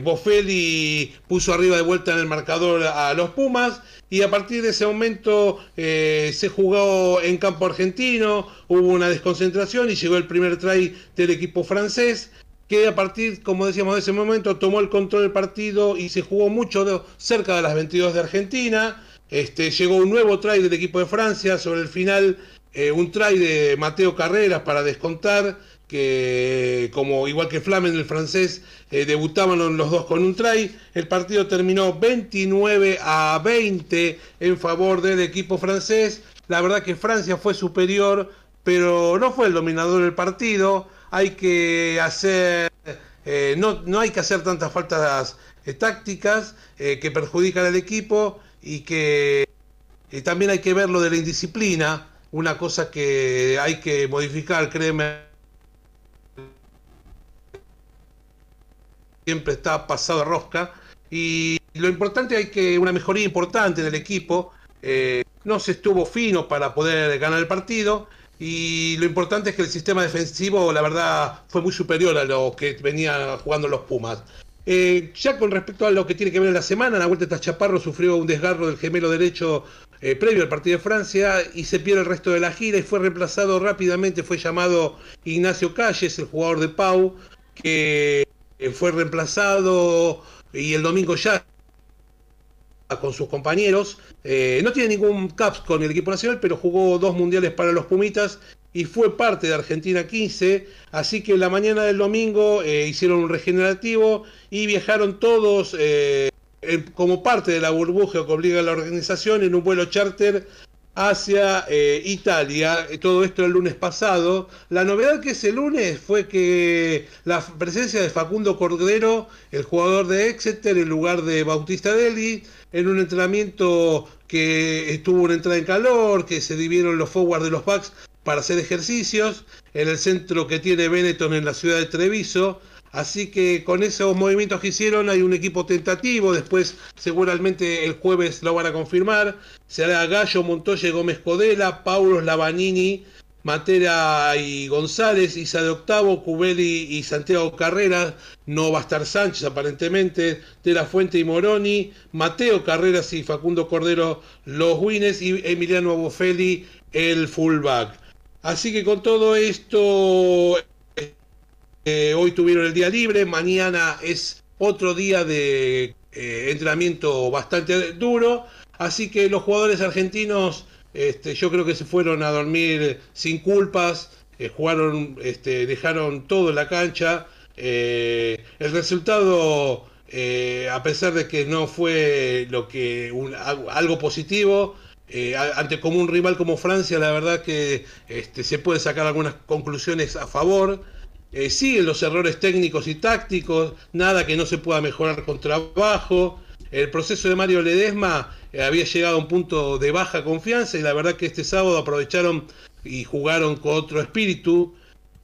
Bofelli puso arriba de vuelta en el marcador a los Pumas y a partir de ese momento se jugó en campo argentino, hubo una desconcentración y llegó el primer try del equipo francés que a partir, como decíamos, de ese momento tomó el control del partido y se jugó mucho cerca de las 22 de Argentina. Este, llegó un nuevo try del equipo de Francia sobre el final, un try de Mateo Carreras para descontar, que como igual que Flamen, el francés, debutaban los dos con un try. El partido terminó 29 a 20 en favor del equipo francés. La verdad que Francia fue superior, pero no fue el dominador del partido hay que hacer, eh, no, no, hay que hacer tantas faltas eh, tácticas eh, que perjudican al equipo y que también hay que ver lo de la indisciplina, una cosa que hay que modificar, créeme. Siempre está pasado de rosca y lo importante hay que una mejoría importante en el equipo. no se estuvo fino para poder ganar el partido y lo importante es que el sistema defensivo, la verdad, fue muy superior a lo que venía jugando los Pumas. Eh, ya con respecto a lo que tiene que ver en la semana, la vuelta de Chaparro sufrió un desgarro del gemelo derecho eh, previo al partido de Francia y se pierde el resto de la gira y fue reemplazado rápidamente, fue llamado Ignacio Calles, el jugador de Pau, que eh, fue reemplazado y el domingo ya con sus compañeros. Eh, no tiene ningún caps con el equipo nacional, pero jugó dos mundiales para los Pumitas y fue parte de Argentina 15. Así que la mañana del domingo eh, hicieron un regenerativo y viajaron todos eh, como parte de la burbuja que obliga a la organización en un vuelo charter hacia Italia. Todo esto el lunes pasado. La novedad que ese lunes fue que la presencia de Facundo Cordero, el jugador de Exeter, en lugar de Bautista Deli, en un entrenamiento que estuvo una entrada en calor, que se dividieron los forwards de los backs para hacer ejercicios, en el centro que tiene Benetton en la ciudad de Treviso. Así que con esos movimientos que hicieron hay un equipo tentativo, después seguramente el jueves lo van a confirmar. Será Gallo, Montoya, Gómez Codela, Paulo Lavanini, Matera y González, Isa de Octavo, Cubeli y Santiago Carreras, no va a estar Sánchez aparentemente, De la Fuente y Moroni, Mateo Carreras y Facundo Cordero los wines y Emiliano Bofeli el fullback. Así que con todo esto, eh, hoy tuvieron el día libre, mañana es otro día de eh, entrenamiento bastante duro, así que los jugadores argentinos este, yo creo que se fueron a dormir sin culpas, eh, jugaron, este, dejaron todo en la cancha. El resultado, a pesar de que no fue lo que algo positivo, ante como un rival como Francia, la verdad que este, se puede sacar algunas conclusiones a favor. Siguen los errores técnicos y tácticos, nada que no se pueda mejorar con trabajo. El proceso de Mario Ledesma eh, había llegado a un punto de baja confianza y la verdad que este sábado aprovecharon y jugaron con otro espíritu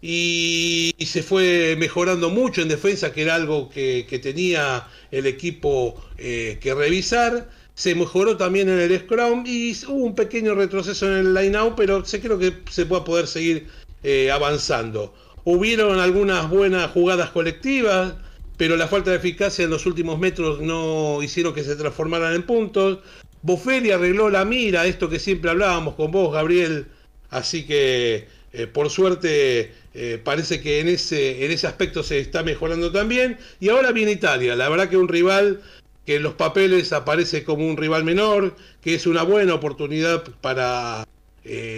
y, se fue mejorando mucho en defensa, que era algo que, tenía el equipo eh, que revisar. Se mejoró también en el Scrum y hubo un pequeño retroceso en el line-out, pero se creo que se va a poder seguir eh, avanzando. Hubieron algunas buenas jugadas colectivas, pero la falta de eficacia en los últimos metros no hicieron que se transformaran en puntos. Boferi arregló la mira, esto que siempre hablábamos con vos, Gabriel, así que eh, por suerte eh, parece que en ese, en ese aspecto se está mejorando también. Y ahora viene Italia, la verdad que un rival que en los papeles aparece como un rival menor, que es una buena oportunidad para, eh,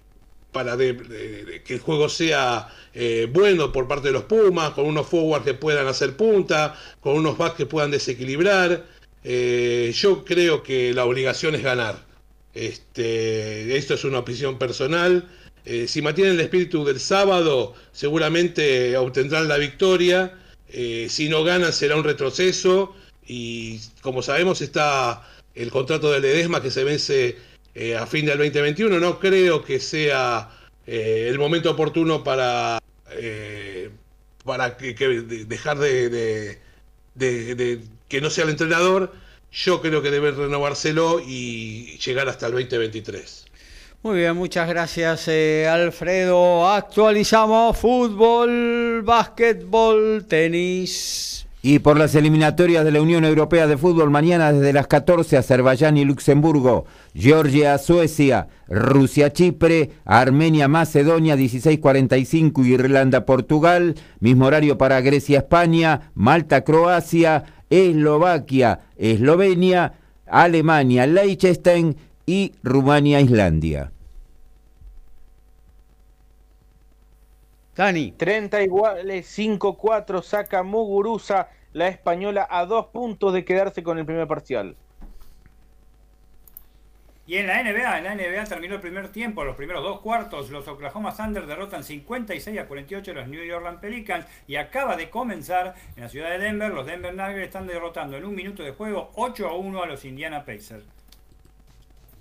para que el juego sea eh, bueno por parte de los Pumas, con unos forwards que puedan hacer punta, con unos backs que puedan desequilibrar. Eh, yo creo que la obligación es ganar. Este, esto es una opinión personal. eh, si mantienen el espíritu del sábado, seguramente obtendrán la victoria. Si no ganan, será un retroceso. Y como sabemos, está el contrato de Ledesma que se vence eh, a fin del 2021. No creo que sea el momento oportuno para, para que, dejar de, que no sea el entrenador. Yo creo que debe renovárselo y llegar hasta el 2023. Muy bien, muchas gracias eh, Alfredo. Actualizamos fútbol, básquetbol, tenis. Y por las eliminatorias de la Unión Europea de Fútbol, mañana desde las 14, Azerbaiyán y Luxemburgo, Georgia, Suecia, Rusia, Chipre, Armenia, Macedonia, 16.45, Irlanda, Portugal, mismo horario para Grecia, España, Malta, Croacia, Eslovaquia, Eslovenia, Alemania, Liechtenstein y Rumania, Islandia. Dani. 30 iguales, 5-4 saca Muguruza, la española, a dos puntos de quedarse con el primer parcial. Y en la NBA, en la NBA terminó el primer tiempo, los primeros dos cuartos, los Oklahoma Thunder derrotan 56 a 48 a los New York Pelicans y acaba de comenzar en la ciudad de Denver, los Denver Nuggets están derrotando en un minuto de juego 8 a 1 a los Indiana Pacers.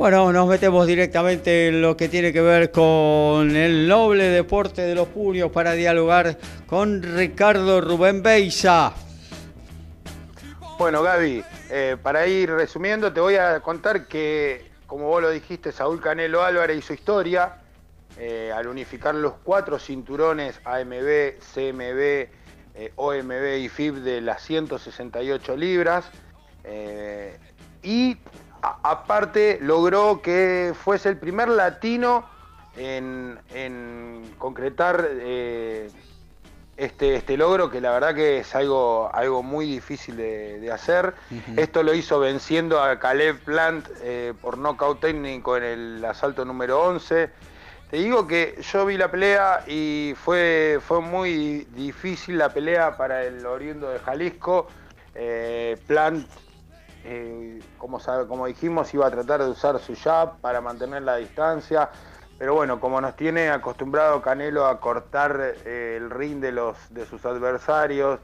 Bueno, nos metemos directamente en lo que tiene que ver con el noble deporte de los puños para dialogar con Ricardo Rubén Beisa. Bueno, Gaby, eh, para ir resumiendo, te voy a contar que, como vos lo dijiste, Saúl Canelo Álvarez hizo historia eh, al unificar los cuatro cinturones AMB, CMB, eh, OMB y FIB de las 168 libras. y aparte logró que fuese el primer latino en, concretar eh, este, este, logro, que la verdad que es algo, algo muy difícil de, hacer. Esto lo hizo venciendo a Caleb Plant eh, por nocaut técnico en el asalto número 11. Te digo que yo vi la pelea y fue, fue muy difícil la pelea para el oriundo de Jalisco. Eh, Plant eh, como, dijimos, iba a tratar de usar su jab para mantener la distancia. Pero bueno, como nos tiene acostumbrado Canelo a cortar eh, el ring de, los, de sus adversarios,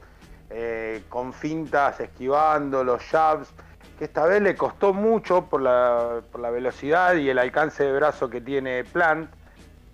eh, con fintas, esquivando los jabs, que esta vez le costó mucho por la, por la velocidad y el alcance de brazo que tiene Plant.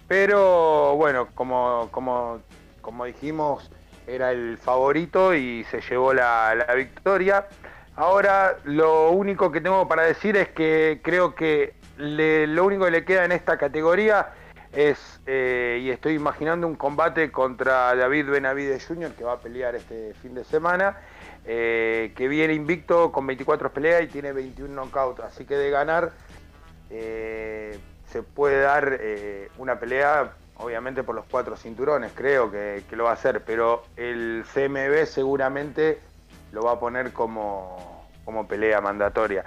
Pero bueno, como, como, como dijimos, era el favorito y se llevó la, la victoria. Ahora lo único que tengo para decir es que creo que lo único que le queda en esta categoría es, eh, y estoy imaginando un combate contra David Benavides Jr., que va a pelear este fin de semana, eh, que viene invicto con 24 peleas y tiene 21 knockouts, así que de ganar eh, se puede dar una pelea, obviamente por los cuatro cinturones, creo que lo va a hacer, pero el CMB seguramente lo va a poner como, como pelea mandatoria.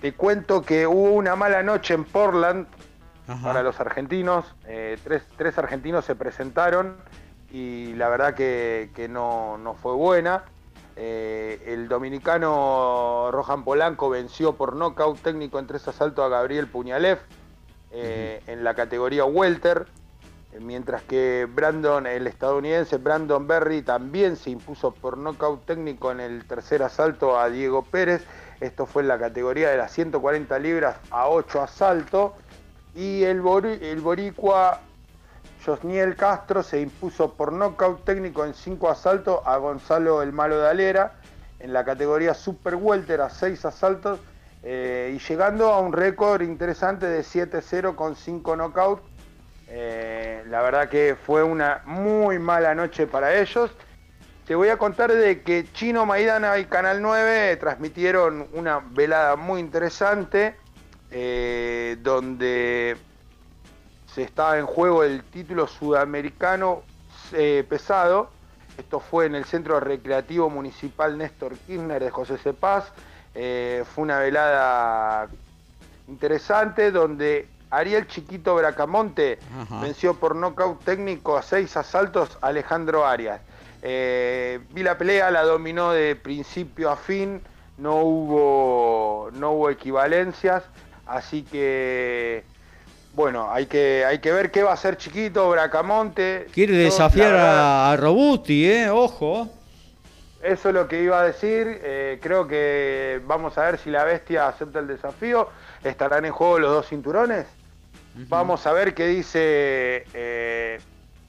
Te cuento que hubo una mala noche en Portland para los argentinos. Eh, tres, argentinos se presentaron y la verdad que, no, fue buena. Eh, el dominicano Rohan Polanco venció por nocaut técnico en tres asaltos a Gabriel Puñalev eh, en la categoría Welter. Eh, mientras que Brandon, el estadounidense Brandon Berry también se impuso por nocaut técnico en el tercer asalto a Diego Pérez. Esto fue en la categoría de las 140 libras a 8 asaltos. Y el, el boricua Josniel Castro se impuso por nocaut técnico en 5 asaltos a Gonzalo el Malo de Alera en la categoría Super Welter a 6 asaltos eh, y llegando a un récord interesante de 7-0 con 5 knockouts eh, la verdad que fue una muy mala noche para ellos. Te voy a contar de que Chino Maidana y Canal 9 transmitieron una velada muy interesante eh, donde se estaba en juego el título sudamericano eh, pesado Esto fue en el Centro Recreativo Municipal Néstor Kirchner de José Cepaz. Fue una velada interesante donde Ariel Chiquito Bracamonte Ajá. venció por nocaut técnico a seis asaltos a Alejandro Arias. Eh, vi la pelea, la dominó de principio a fin, no hubo, no hubo equivalencias, así que bueno, hay que, hay que ver qué va a hacer Chiquito Bracamonte. Quiere desafiar verdad, a, Robusti, ¿eh? Ojo. eso es lo que iba a decir. eh, creo que vamos a ver si la bestia acepta el desafío. Estarán en juego los dos cinturones. Vamos a ver qué dice. eh,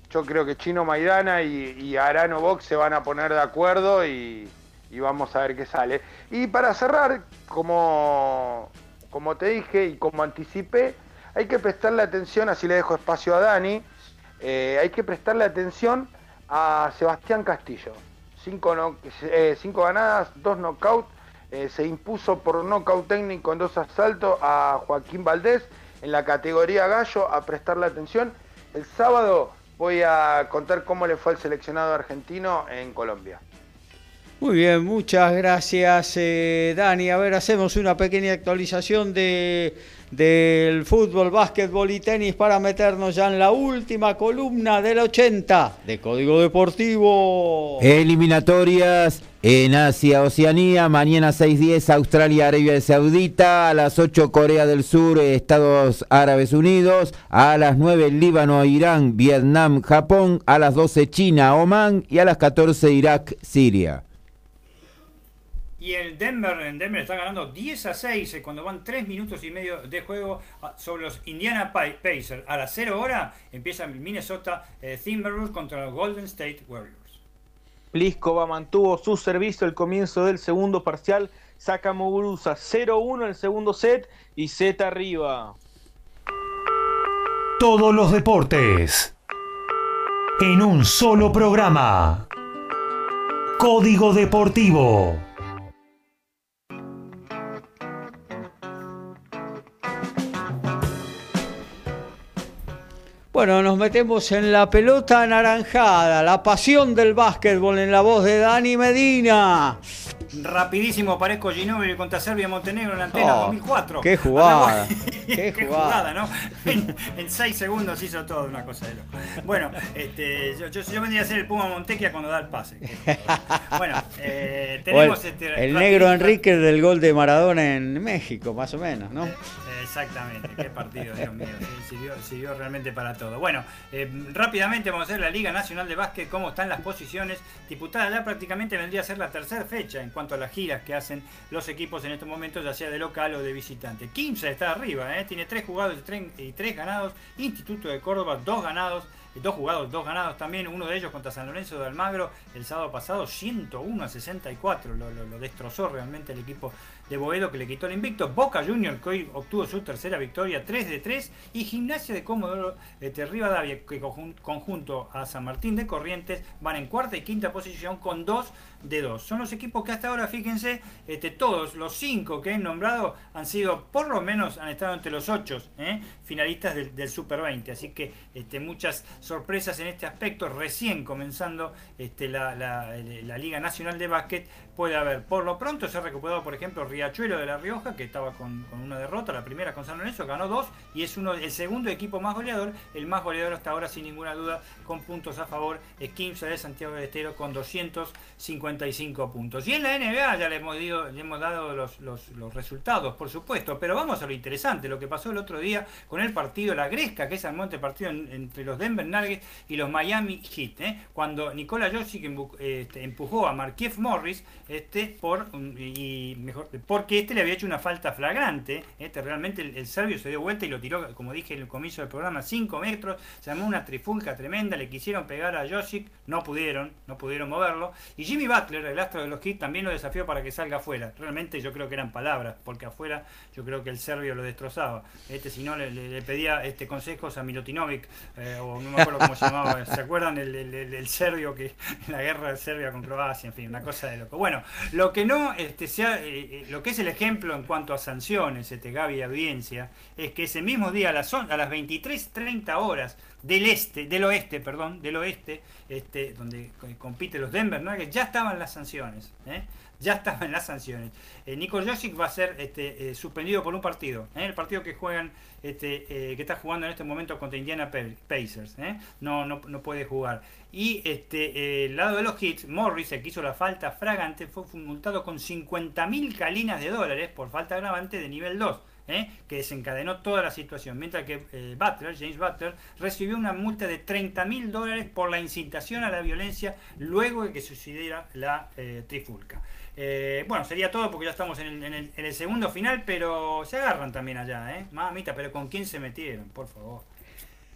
yo creo que Chino Maidana y, Arano Box se van a poner de acuerdo y, vamos a ver qué sale. Y para cerrar, como, como te dije y como anticipé, hay que prestarle atención, así le dejo espacio a Dani, eh, hay que prestarle atención a Sebastián Castillo. Cinco, eh, cinco ganadas, dos knockouts. se impuso por nocaut técnico en dos asaltos a Joaquín Valdés en la categoría gallo a prestarle atención. El sábado voy a contar cómo le fue al seleccionado argentino en Colombia. Muy bien, muchas gracias eh, Dani. A ver, hacemos una pequeña actualización de, del fútbol, básquetbol y tenis para meternos ya en la última columna del 80 de Código Deportivo. Eliminatorias en Asia, Oceanía, mañana 6.10 Australia, Arabia Saudita, a las 8 Corea del Sur, Estados Árabes Unidos, a las 9 Líbano, Irán, Vietnam, Japón, a las 12 China, Omán y a las 14 Irak, Siria. Y el Denver, en Denver está ganando 10 a 6 eh, cuando van 3 minutos y medio de juego ah, sobre los Indiana Pa- Pacers. A las 0 hora empieza Minnesota eh, Timberwolves contra los Golden State Warriors. Pliskova mantuvo su servicio al comienzo del segundo parcial. Saca Muguruza 0-1 en el segundo set y Z arriba. Todos los deportes. En un solo programa. Código Deportivo. Bueno, nos metemos en la pelota anaranjada, la pasión del básquetbol en la voz de Dani Medina. Rapidísimo parezco Ginóbili contra Serbia Montenegro en la antena Oh, 2004. qué jugada, qué, jugada. ¿no? En 6 segundos hizo todo una cosa de loco. Bueno, este, yo, yo, yo vendría a ser el Puma Montequia cuando da el pase. Bueno, eh, el, tenemos este, el negro Enrique del gol de Maradona en México, más o menos, ¿no? Exactamente, qué partido, Dios mío, sirvió, realmente para todo. Bueno, eh, rápidamente vamos a ver la Liga Nacional de Básquet, cómo están las posiciones. Disputada ya prácticamente vendría a ser la tercera fecha en cuanto a las giras que hacen los equipos en estos momentos, ya sea de local o de visitante. 15 está arriba, ¿eh? tiene tres jugados y tres, ganados. Instituto de Córdoba, dos ganados. eh, Dos jugados, dos ganados también, uno de ellos contra San Lorenzo de Almagro el sábado pasado, 101 a 64, lo, lo- lo destrozó realmente el equipo de Boedo que le quitó el invicto. Boca Junior que hoy obtuvo su tercera victoria 3 de 3 y Gimnasia de Comodoro de Rivadavia que conjun- conjunto a San Martín de Corrientes van en cuarta y quinta posición con 2 de 2. Son los equipos que hasta ahora, fíjense, este, todos los cinco que he nombrado han sido, por lo menos, han estado entre los 8 finalistas del, Super 20. Así que este, muchas sorpresas en este aspecto. Recién comenzando este, la, la- la Liga Nacional de Básquet puede haber. Por lo pronto se ha recuperado, por ejemplo, Riachuelo de La Rioja, que estaba con, una derrota, la primera con San Lorenzo, ganó dos y es uno el segundo equipo más goleador, el más goleador hasta ahora sin ninguna duda, con puntos a favor, es 15 de Santiago del Estero con 255 puntos. Y en la NBA ya le hemos, dado los, resultados, por supuesto, pero vamos a lo interesante, lo que pasó el otro día con el partido, la Gresca, que es el monte partido en- entre los Denver Nuggets y los Miami Heat, ¿eh? cuando Jokic embu- este, empujó a Markieff Morris este, por, um, y mejor, porque este le había hecho una falta flagrante. Este, realmente el, serbio se dio vuelta y lo tiró, como dije en el comienzo del programa, 5 metros. Se armó una trifulca tremenda. Le quisieron pegar a Josic, no pudieron, no pudieron moverlo. Y Jimmy Butler, el astro de los Heat, también lo desafió para que salga afuera. Realmente yo creo que eran palabras, porque afuera yo creo que el serbio lo destrozaba. Este, si no, le, pedía este, consejos a Milutinovic, eh, o no me acuerdo cómo se llamaba. ¿Se acuerdan el, el- el- serbio que la guerra de Serbia con Croacia? En fin, una cosa de loco. Bueno, lo que no, este, sea, eh, eh, lo que es el ejemplo en cuanto a sanciones, este, Gaby Audiencia, es que ese mismo día a las, a las 23.30 horas del este, del oeste, perdón, del oeste, este, donde compite los Denver Nuggets, ya estaban las sanciones. ¿eh? Ya estaban las sanciones. Eh, Nico Josic va a ser este, eh, suspendido por un partido, ¿eh? el partido que juegan, este, que está jugando en este momento contra Indiana Pacers, no, no, no, puede jugar. Y este, el lado de los hits, Morris, el que hizo la falta fragante, fue multado con 50.000 calinas de dólares por falta agravante de nivel 2. que desencadenó toda la situación, mientras que Butler, James Butler, recibió una multa de 30 mil dólares por la incitación a la violencia luego de que sucediera la trifulca. Eh, bueno, sería todo porque ya estamos en el, segundo final, pero se agarran también allá, ¿eh? Mamita, pero ¿con quién se metieron? Por favor.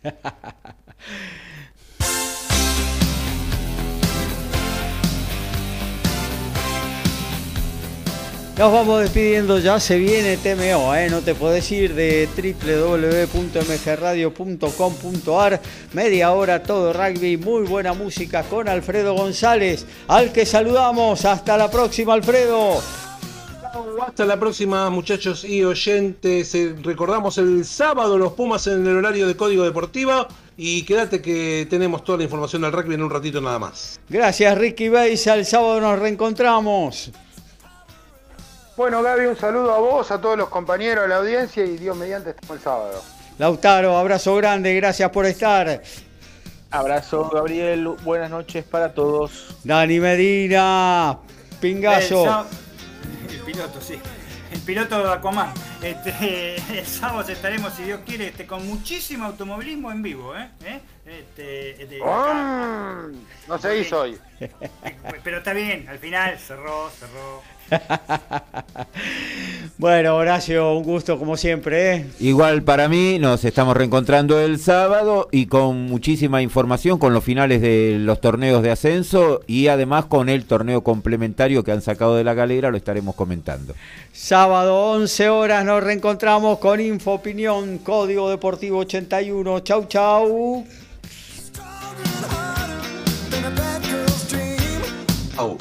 Nos vamos despidiendo ya, se viene TMO, ¿eh? no te podés ir de www.mgradio.com.ar. Media hora todo rugby, muy buena música con Alfredo González, al que saludamos. Hasta la próxima, Alfredo. Hasta la próxima, muchachos y oyentes. Eh, recordamos el sábado los Pumas en el horario de Código Deportivo. Y quédate que tenemos toda la información del rugby en un ratito nada más. Gracias, Ricky Beisa. El sábado nos reencontramos. Bueno, Gaby, un saludo a vos, a todos los compañeros, a la audiencia y Dios mediante estamos el sábado. Lautaro, abrazo grande, gracias por estar. Abrazo, Gabriel, buenas noches para todos. Dani Medina, pingazo. El, piloto, sí. El piloto de Aquaman. Este, el sábado estaremos, si Dios quiere, este, con muchísimo automovilismo en vivo. ¿eh? ¿Eh? Este, este no se hizo hoy. Pero está bien, al final cerró, cerró. bueno, Horacio, un gusto como siempre. ¿eh? Igual para mí, nos estamos reencontrando el sábado y con muchísima información con los finales de los torneos de ascenso y además con el torneo complementario que han sacado de la galera, lo estaremos comentando. Sábado, 11 horas, nos reencontramos con Info Opinión, Código Deportivo 81. Chau, chau. Oh.